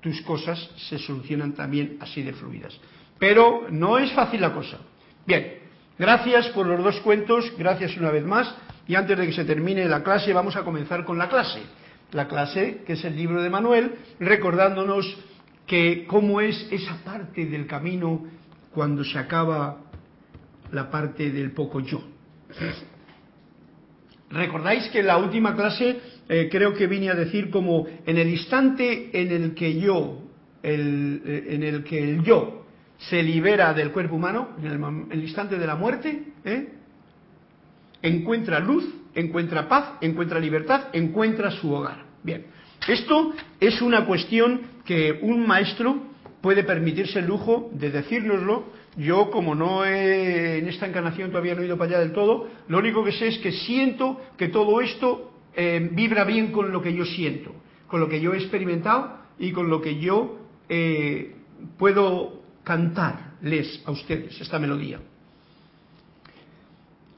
tus cosas se solucionan también así de fluidas. Pero no es fácil la cosa. Bien, gracias por los dos cuentos, gracias una vez más. Y antes de que se termine la clase, vamos a comenzar con la clase. La clase, que es el libro de Manuel, recordándonos que cómo es esa parte del camino cuando se acaba la parte del poco yo. ¿Recordáis que en la última clase eh, creo que vine a decir como en el instante en el que yo, eh, en el que el yo se libera del cuerpo humano, en el, instante de la muerte, ¿eh? encuentra luz, encuentra paz, encuentra libertad, encuentra su hogar. Bien, esto es una cuestión que un maestro puede permitirse el lujo de decírnoslo yo, como no he, en esta encarnación todavía no he ido para allá del todo, lo único que sé es que siento que todo esto eh, vibra bien con lo que yo siento, con lo que yo he experimentado y con lo que yo eh, puedo cantarles a ustedes esta melodía.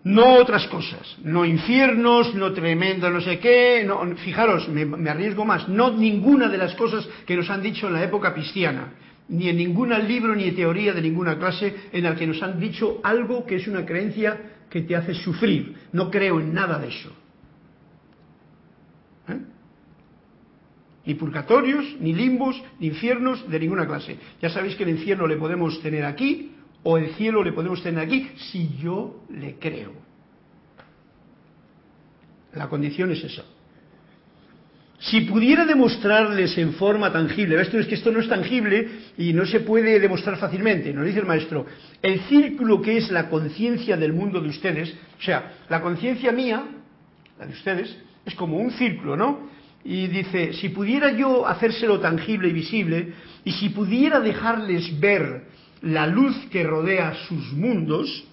No otras cosas, no infiernos, no tremendo no sé qué, no, fijaros, me, me arriesgo más, no ninguna de las cosas que nos han dicho en la época cristiana ni en ningún libro ni teoría de ninguna clase en el que nos han dicho algo que es una creencia que te hace sufrir. No creo en nada de eso. Ni purgatorios, ni limbos, ni infiernos de ninguna clase. Ya sabéis que el infierno le podemos tener aquí o el cielo le podemos tener aquí si yo le creo. La condición es esa. Si pudiera demostrarles en forma tangible, esto es que esto no es tangible y no se puede demostrar fácilmente, nos dice el maestro, el círculo que es la conciencia del mundo de ustedes, o sea, la conciencia mía, la de ustedes, es como un círculo, ¿no? Y dice, si pudiera yo hacérselo tangible y visible, y si pudiera dejarles ver la luz que rodea sus mundos,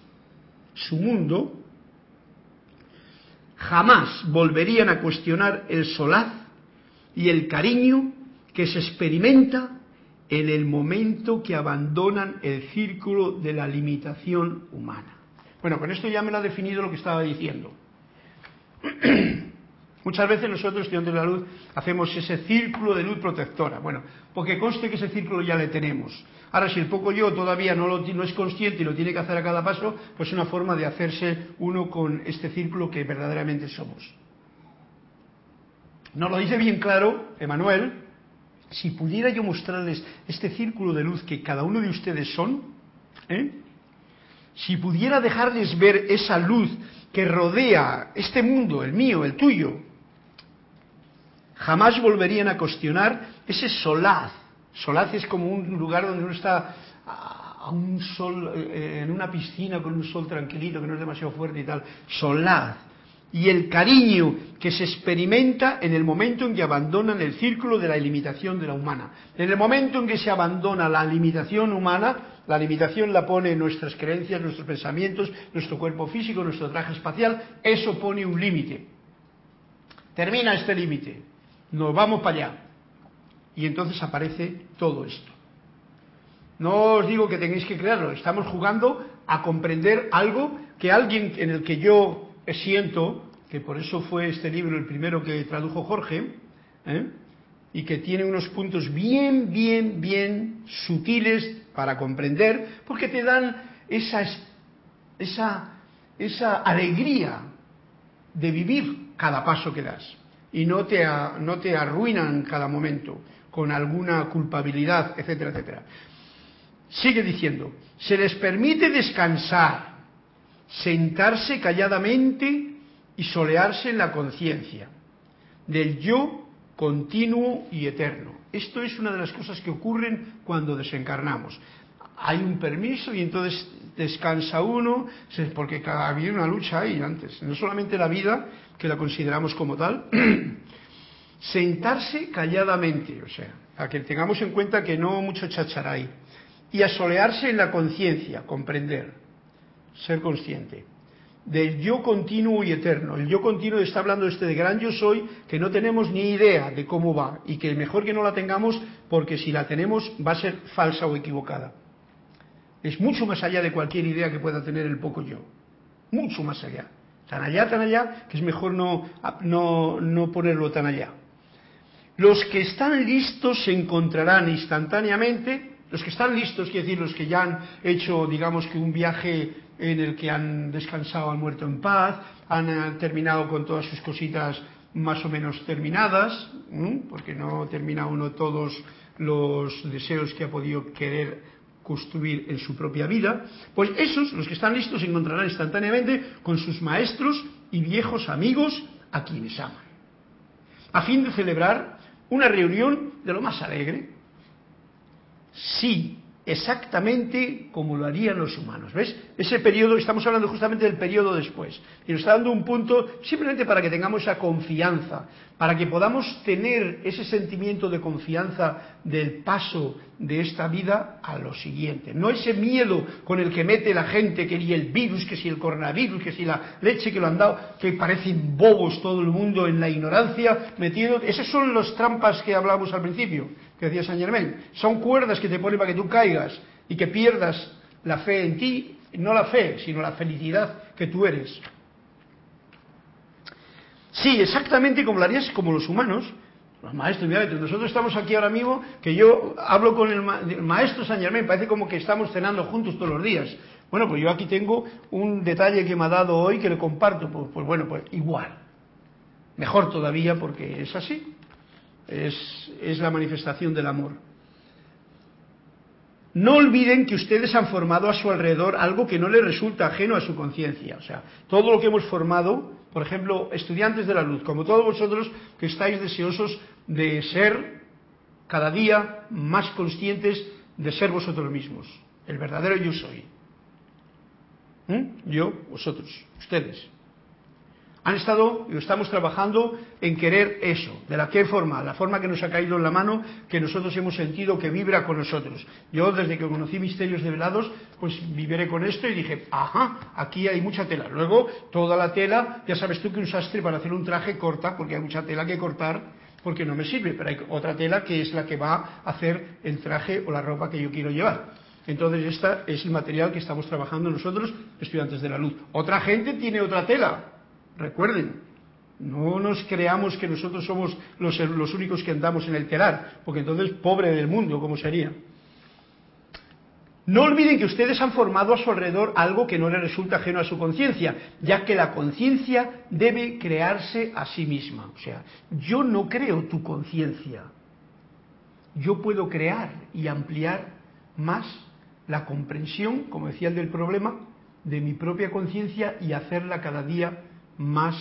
su mundo, jamás volverían a cuestionar el solaz y el cariño que se experimenta en el momento que abandonan el círculo de la limitación humana. Bueno, con esto ya me lo ha definido lo que estaba diciendo. Muchas veces nosotros, estudiantes de la luz, hacemos ese círculo de luz protectora. Bueno, porque conste que ese círculo ya le tenemos. Ahora, si el poco yo todavía no, lo, no es consciente y lo tiene que hacer a cada paso, pues es una forma de hacerse uno con este círculo que verdaderamente somos. Nos lo dice bien claro Emanuel, si pudiera yo mostrarles este círculo de luz que cada uno de ustedes son, ¿eh? si pudiera dejarles ver esa luz que rodea este mundo, el mío, el tuyo, jamás volverían a cuestionar ese solaz. Solaz es como un lugar donde uno está a un sol, eh, en una piscina con un sol tranquilito, que no es demasiado fuerte y tal. Solaz y el cariño que se experimenta en el momento en que abandonan el círculo de la limitación de la humana. En el momento en que se abandona la limitación humana, la limitación la pone nuestras creencias, nuestros pensamientos, nuestro cuerpo físico, nuestro traje espacial, eso pone un límite. Termina este límite, nos vamos para allá. Y entonces aparece todo esto. No os digo que tengáis que creerlo, estamos jugando a comprender algo que alguien en el que yo siento que por eso fue este libro el primero que tradujo Jorge, ¿eh? y que tiene unos puntos bien, bien, bien sutiles para comprender, porque te dan esa, esa, esa alegría de vivir cada paso que das y no te, no te arruinan cada momento con alguna culpabilidad, etcétera, etcétera. Sigue diciendo, se les permite descansar sentarse calladamente y solearse en la conciencia del yo continuo y eterno. Esto es una de las cosas que ocurren cuando desencarnamos. Hay un permiso y entonces descansa uno, porque había una lucha ahí antes, no solamente la vida, que la consideramos como tal, sentarse calladamente, o sea, a que tengamos en cuenta que no mucho chacharay, y asolearse en la conciencia, comprender ser consciente del yo continuo y eterno. El yo continuo está hablando este de gran yo soy, que no tenemos ni idea de cómo va y que mejor que no la tengamos porque si la tenemos va a ser falsa o equivocada. Es mucho más allá de cualquier idea que pueda tener el poco yo. Mucho más allá. Tan allá, tan allá, que es mejor no, no, no ponerlo tan allá. Los que están listos se encontrarán instantáneamente, los que están listos, quiere decir, los que ya han hecho, digamos que un viaje en el que han descansado, han muerto en paz, han eh, terminado con todas sus cositas más o menos terminadas, porque no termina uno todos los deseos que ha podido querer construir en su propia vida, pues esos, los que están listos, se encontrarán instantáneamente con sus maestros y viejos amigos a quienes aman, a fin de celebrar una reunión de lo más alegre. Sí, exactamente como lo harían los humanos. ¿Ves? Ese periodo, estamos hablando justamente del periodo después. Y nos está dando un punto simplemente para que tengamos esa confianza, para que podamos tener ese sentimiento de confianza del paso de esta vida a lo siguiente. No ese miedo con el que mete la gente, que ni el virus, que si el coronavirus, que si la leche que lo han dado, que parecen bobos todo el mundo en la ignorancia, metido. Esas son las trampas que hablamos al principio que decía San Germain. Son cuerdas que te ponen para que tú caigas y que pierdas la fe en ti, no la fe, sino la felicidad que tú eres. Sí, exactamente como lo harías como los humanos, Los maestros, nosotros estamos aquí ahora mismo, que yo hablo con el, maestro San Germán, parece como que estamos cenando juntos todos los días. Bueno, pues yo aquí tengo un detalle que me ha dado hoy que le comparto. Pues, pues bueno, pues igual. Mejor todavía porque es así. Es, es la manifestación del amor. No olviden que ustedes han formado a su alrededor algo que no les resulta ajeno a su conciencia. O sea, todo lo que hemos formado, por ejemplo, estudiantes de la luz, como todos vosotros que estáis deseosos de ser cada día más conscientes de ser vosotros mismos. El verdadero yo soy. ¿Mm? Yo, vosotros, ustedes. Han estado y estamos trabajando en querer eso. ¿De la qué forma? La forma que nos ha caído en la mano, que nosotros hemos sentido que vibra con nosotros. Yo, desde que conocí Misterios de Velados, pues viviré con esto y dije, ajá, aquí hay mucha tela. Luego, toda la tela, ya sabes tú que un sastre para hacer un traje corta, porque hay mucha tela que cortar, porque no me sirve, pero hay otra tela que es la que va a hacer el traje o la ropa que yo quiero llevar. Entonces, este es el material que estamos trabajando nosotros, estudiantes de la luz. Otra gente tiene otra tela Recuerden, no nos creamos que nosotros somos los, únicos que andamos en el telar, porque entonces pobre del mundo, ¿cómo sería? No olviden que ustedes han formado a su alrededor algo que no les resulta ajeno a su conciencia, ya que la conciencia debe crearse a sí misma. O sea, yo no creo tu conciencia. Yo puedo crear y ampliar más la comprensión, como decía el del problema, de mi propia conciencia y hacerla cada día más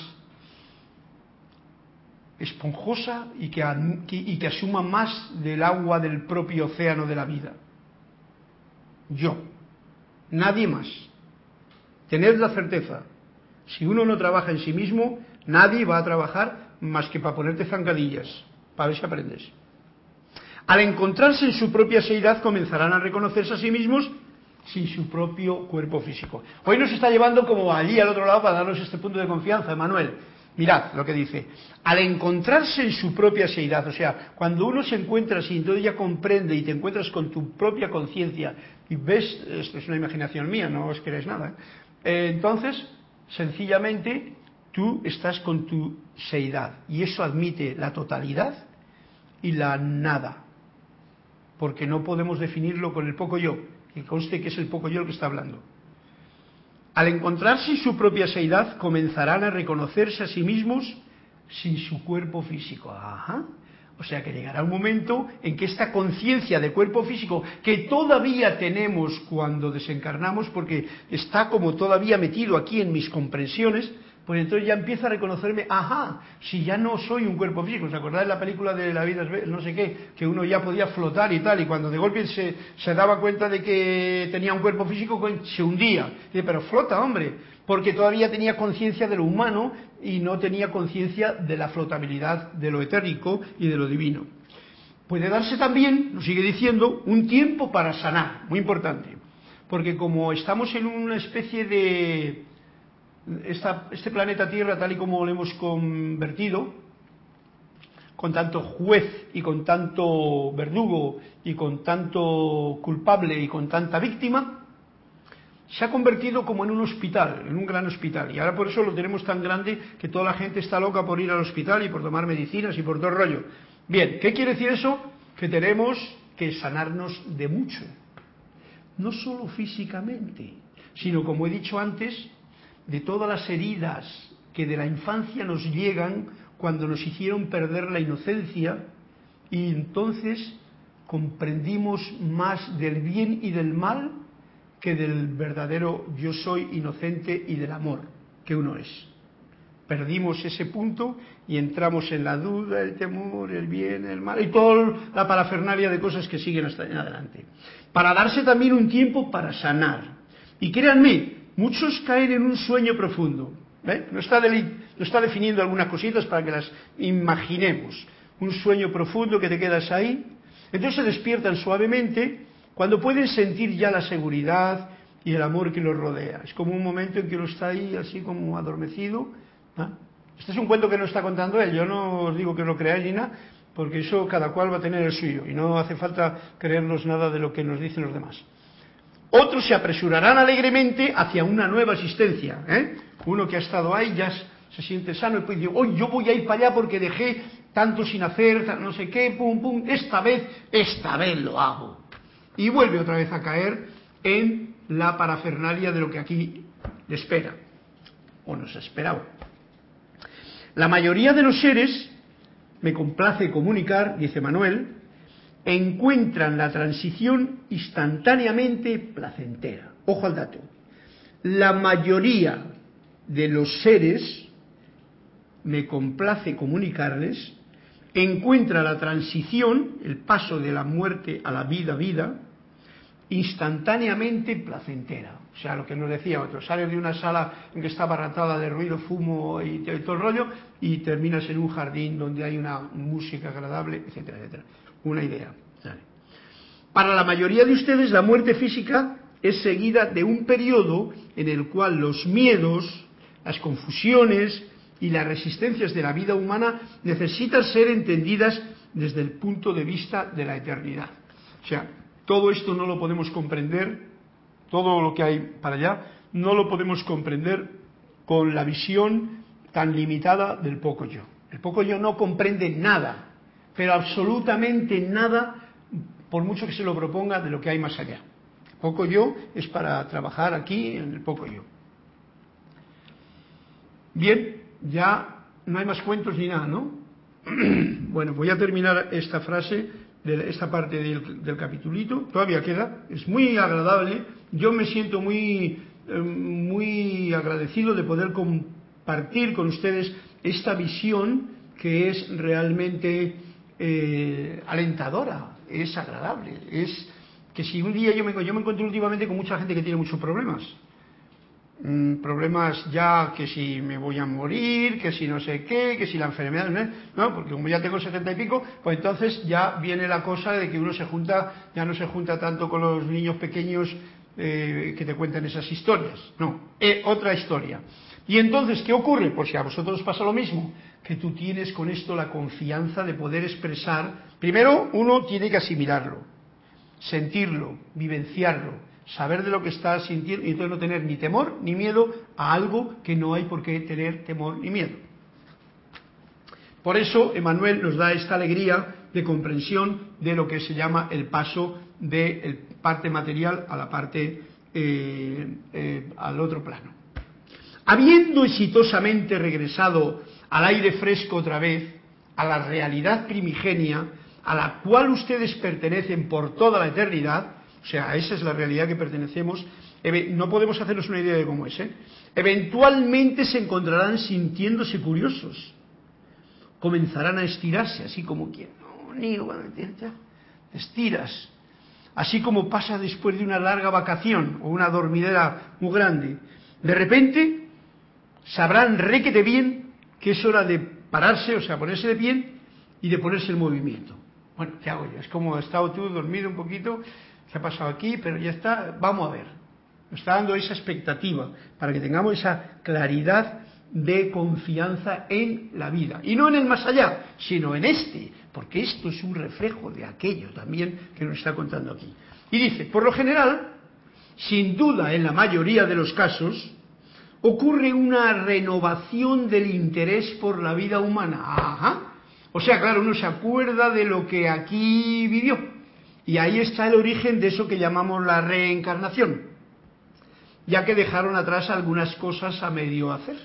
esponjosa y que, y que asuma más del agua del propio océano de la vida. Yo, nadie más. Tened la certeza, si uno no trabaja en sí mismo, nadie va a trabajar más que para ponerte zancadillas, para ver si aprendes. Al encontrarse en su propia seidad comenzarán a reconocerse a sí mismos sin su propio cuerpo físico. Hoy nos está llevando como allí al otro lado para darnos este punto de confianza, Manuel. Mirad lo que dice. Al encontrarse en su propia seidad, o sea, cuando uno se encuentra así, entonces ya comprende y te encuentras con tu propia conciencia y ves, esto es una imaginación mía, no os queréis nada, ¿eh? entonces, sencillamente, tú estás con tu seidad y eso admite la totalidad y la nada, porque no podemos definirlo con el poco yo, que conste que es el poco yo el que está hablando. Al encontrarse en su propia seidad, comenzarán a reconocerse a sí mismos sin su cuerpo físico. O sea que llegará un momento en que esta conciencia de cuerpo físico que todavía tenemos cuando desencarnamos, porque está como todavía metido aquí en mis comprensiones, pues entonces ya empieza a reconocerme, ajá, si ya no soy un cuerpo físico, ¿os acordáis de la película de la vida, no sé qué, que uno ya podía flotar y tal, y cuando de golpe se, se daba cuenta de que tenía un cuerpo físico, pues se hundía. Dice, pero flota, hombre, porque todavía tenía conciencia de lo humano y no tenía conciencia de la flotabilidad de lo etérico y de lo divino. Puede darse también, nos sigue diciendo, un tiempo para sanar, muy importante, porque como estamos en una especie de este planeta Tierra, tal y como lo hemos convertido, con tanto juez y con tanto verdugo y con tanto culpable y con tanta víctima, se ha convertido como en un hospital, en un gran hospital. Y ahora por eso lo tenemos tan grande que toda la gente está loca por ir al hospital y por tomar medicinas y por todo rollo. Bien, ¿qué quiere decir eso? Que tenemos que sanarnos de mucho. No solo físicamente, sino como he dicho antes, de todas las heridas que de la infancia nos llegan cuando nos hicieron perder la inocencia y entonces comprendimos más del bien y del mal que del verdadero yo soy inocente y del amor que uno es. Perdimos ese punto y entramos en la duda, el temor, el bien, el mal y toda la parafernalia de cosas que siguen hasta en adelante. Para darse también un tiempo para sanar. Y créanme, Muchos caen en un sueño profundo. No, está está definiendo algunas cositas para que las imaginemos. Un sueño profundo que te quedas ahí. Entonces se despiertan suavemente cuando pueden sentir ya la seguridad y el amor que los rodea. Es como un momento en que uno está ahí así como adormecido. Este es un cuento que nos está contando él. Yo no os digo que lo creáis ni nada, porque eso cada cual va a tener el suyo y no hace falta creernos nada de lo que nos dicen los demás. Otros se apresurarán alegremente hacia una nueva existencia. ¿eh? Uno que ha estado ahí ya se siente sano y puede decir, hoy yo voy a ir para allá porque dejé tanto sin hacer, no sé qué, pum, pum, esta vez, esta vez lo hago. Y vuelve otra vez a caer en la parafernalia de lo que aquí le espera, o nos esperaba. La mayoría de los seres, me complace comunicar, dice Manuel, encuentran la transición instantáneamente placentera. Ojo al dato. La mayoría de los seres, me complace comunicarles, encuentra la transición, el paso de la muerte a la vida, vida, instantáneamente placentera. O sea, lo que nos decía otro, sales de una sala en que está abarratada de ruido, fumo y todo el rollo y terminas en un jardín donde hay una música agradable, etcétera, etcétera. Una idea. Para la mayoría de ustedes la muerte física es seguida de un periodo en el cual los miedos, las confusiones y las resistencias de la vida humana necesitan ser entendidas desde el punto de vista de la eternidad. O sea, todo esto no lo podemos comprender, todo lo que hay para allá, no lo podemos comprender con la visión tan limitada del poco yo. El poco yo no comprende nada, pero absolutamente nada, por mucho que se lo proponga, de lo que hay más allá. Poco yo es para trabajar aquí en el poco yo. Bien, ya no hay más cuentos ni nada, ¿no? bueno, voy a terminar esta frase esta parte del, del capitulito. Todavía queda. Es muy agradable. Yo me siento muy, eh, muy agradecido de poder compartir con ustedes esta visión que es realmente eh, alentadora, es agradable, es que si un día yo me, yo me encuentro últimamente con mucha gente que tiene muchos problemas, Mm, problemas ya que si me voy a morir, que si no sé qué, que si la enfermedad, no, porque como ya tengo setenta y pico, pues entonces ya viene la cosa de que uno se junta, ya no se junta tanto con los niños pequeños eh, que te cuentan esas historias, no, eh, otra historia. Y entonces, ¿qué ocurre? Pues si a vosotros pasa lo mismo, que tú tienes con esto la confianza de poder expresar, primero uno tiene que asimilarlo, sentirlo, vivenciarlo, saber de lo que estás sintiendo y entonces no tener ni temor ni miedo a algo que no hay por qué tener temor ni miedo. Por eso Emanuel nos da esta alegría de comprensión de lo que se llama el paso de la parte material a la parte eh, eh, al otro plano. Habiendo exitosamente regresado al aire fresco otra vez, a la realidad primigenia, a la cual ustedes pertenecen por toda la eternidad, o sea, esa es la realidad que pertenecemos. No podemos hacernos una idea de cómo es. ¿eh? Eventualmente se encontrarán sintiéndose curiosos. Comenzarán a estirarse, así como quien. No, te estiras. Así como pasa después de una larga vacación o una dormidera muy grande. De repente sabrán requete bien que es hora de pararse, o sea, ponerse de pie y de ponerse en movimiento. Bueno, ¿qué hago yo? Es como has estado tú dormido un poquito ¿Qué ha pasado aquí? Pero ya está, vamos a ver. Nos está dando esa expectativa para que tengamos esa claridad de confianza en la vida. Y no en el más allá, sino en este, porque esto es un reflejo de aquello también que nos está contando aquí. Y dice, por lo general, sin duda en la mayoría de los casos, ocurre una renovación del interés por la vida humana. Ajá. O sea, claro, uno se acuerda de lo que aquí vivió y ahí está el origen de eso que llamamos la reencarnación, ya que dejaron atrás algunas cosas a medio hacer.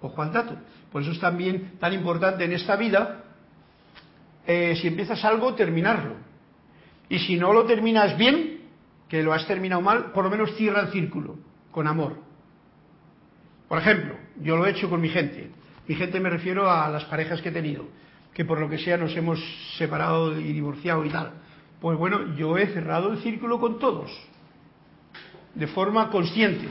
Ojo al dato. Por eso es también tan importante en esta vida, eh, si empiezas algo, terminarlo. Y si no lo terminas bien, que lo has terminado mal, por lo menos cierra el círculo, con amor. Por ejemplo, yo lo he hecho con mi gente. Mi gente me refiero a las parejas que he tenido, que por lo que sea nos hemos separado y divorciado y tal. Pues bueno, yo he cerrado el círculo con todos, de forma consciente,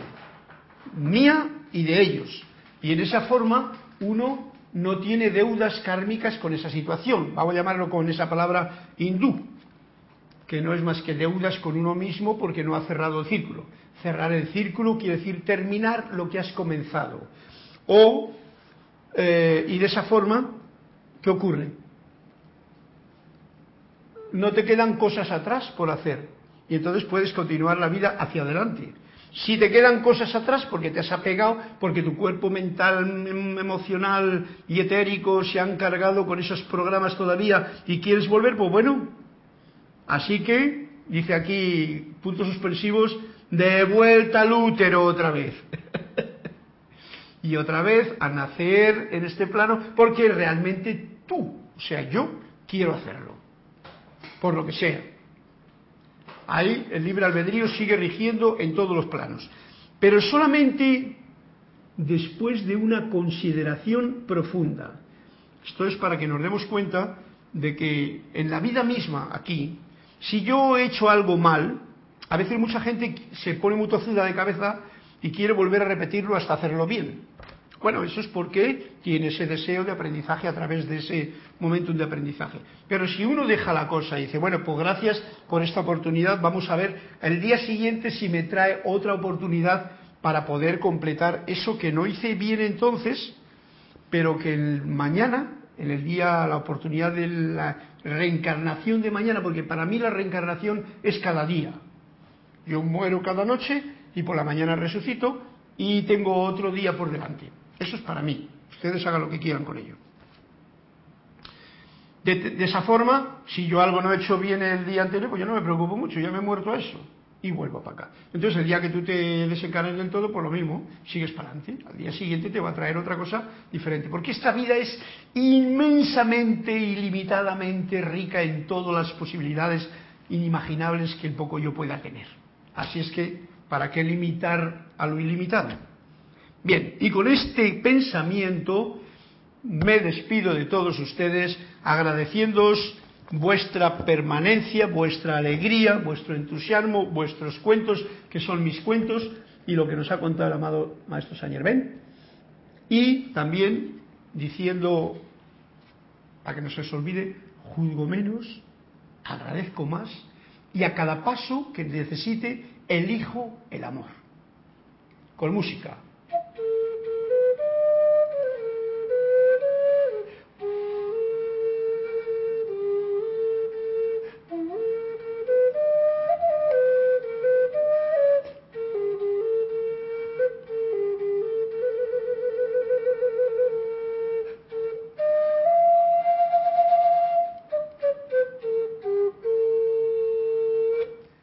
mía y de ellos. Y en esa forma uno no tiene deudas kármicas con esa situación. Vamos a llamarlo con esa palabra hindú, que no es más que deudas con uno mismo porque no ha cerrado el círculo. Cerrar el círculo quiere decir terminar lo que has comenzado. O, eh, y de esa forma, ¿qué ocurre? no te quedan cosas atrás por hacer. Y entonces puedes continuar la vida hacia adelante. Si te quedan cosas atrás porque te has apegado, porque tu cuerpo mental, em, emocional y etérico se han cargado con esos programas todavía y quieres volver, pues bueno. Así que, dice aquí, puntos suspensivos, de vuelta al útero otra vez. y otra vez a nacer en este plano porque realmente tú, o sea, yo quiero hacerlo. Por lo que sea. Ahí el libre albedrío sigue rigiendo en todos los planos. Pero solamente después de una consideración profunda. Esto es para que nos demos cuenta de que en la vida misma, aquí, si yo he hecho algo mal, a veces mucha gente se pone muy de cabeza y quiere volver a repetirlo hasta hacerlo bien. Bueno, eso es porque tiene ese deseo de aprendizaje a través de ese momento de aprendizaje. Pero si uno deja la cosa y dice, bueno, pues gracias por esta oportunidad, vamos a ver el día siguiente si me trae otra oportunidad para poder completar eso que no hice bien entonces, pero que el mañana, en el día, la oportunidad de la reencarnación de mañana, porque para mí la reencarnación es cada día. Yo muero cada noche y por la mañana resucito y tengo otro día por delante. Eso es para mí. Ustedes hagan lo que quieran con ello. De, esa forma, si yo algo no he hecho bien el día anterior, pues yo no me preocupo mucho, ya me he muerto a eso y vuelvo para acá. Entonces, el día que tú te desencarnes del todo, por lo mismo, sigues para adelante. Al día siguiente te va a traer otra cosa diferente. Porque esta vida es inmensamente, ilimitadamente rica en todas las posibilidades inimaginables que el poco yo pueda tener. Así es que, ¿para qué limitar a lo ilimitado? Bien, y con este pensamiento me despido de todos ustedes agradeciéndoos vuestra permanencia, vuestra alegría, vuestro entusiasmo, vuestros cuentos, que son mis cuentos, y lo que nos ha contado el amado Maestro Sañer Ben. Y también diciendo, para que no se os olvide, juzgo menos, agradezco más, y a cada paso que necesite, elijo el amor. Con música.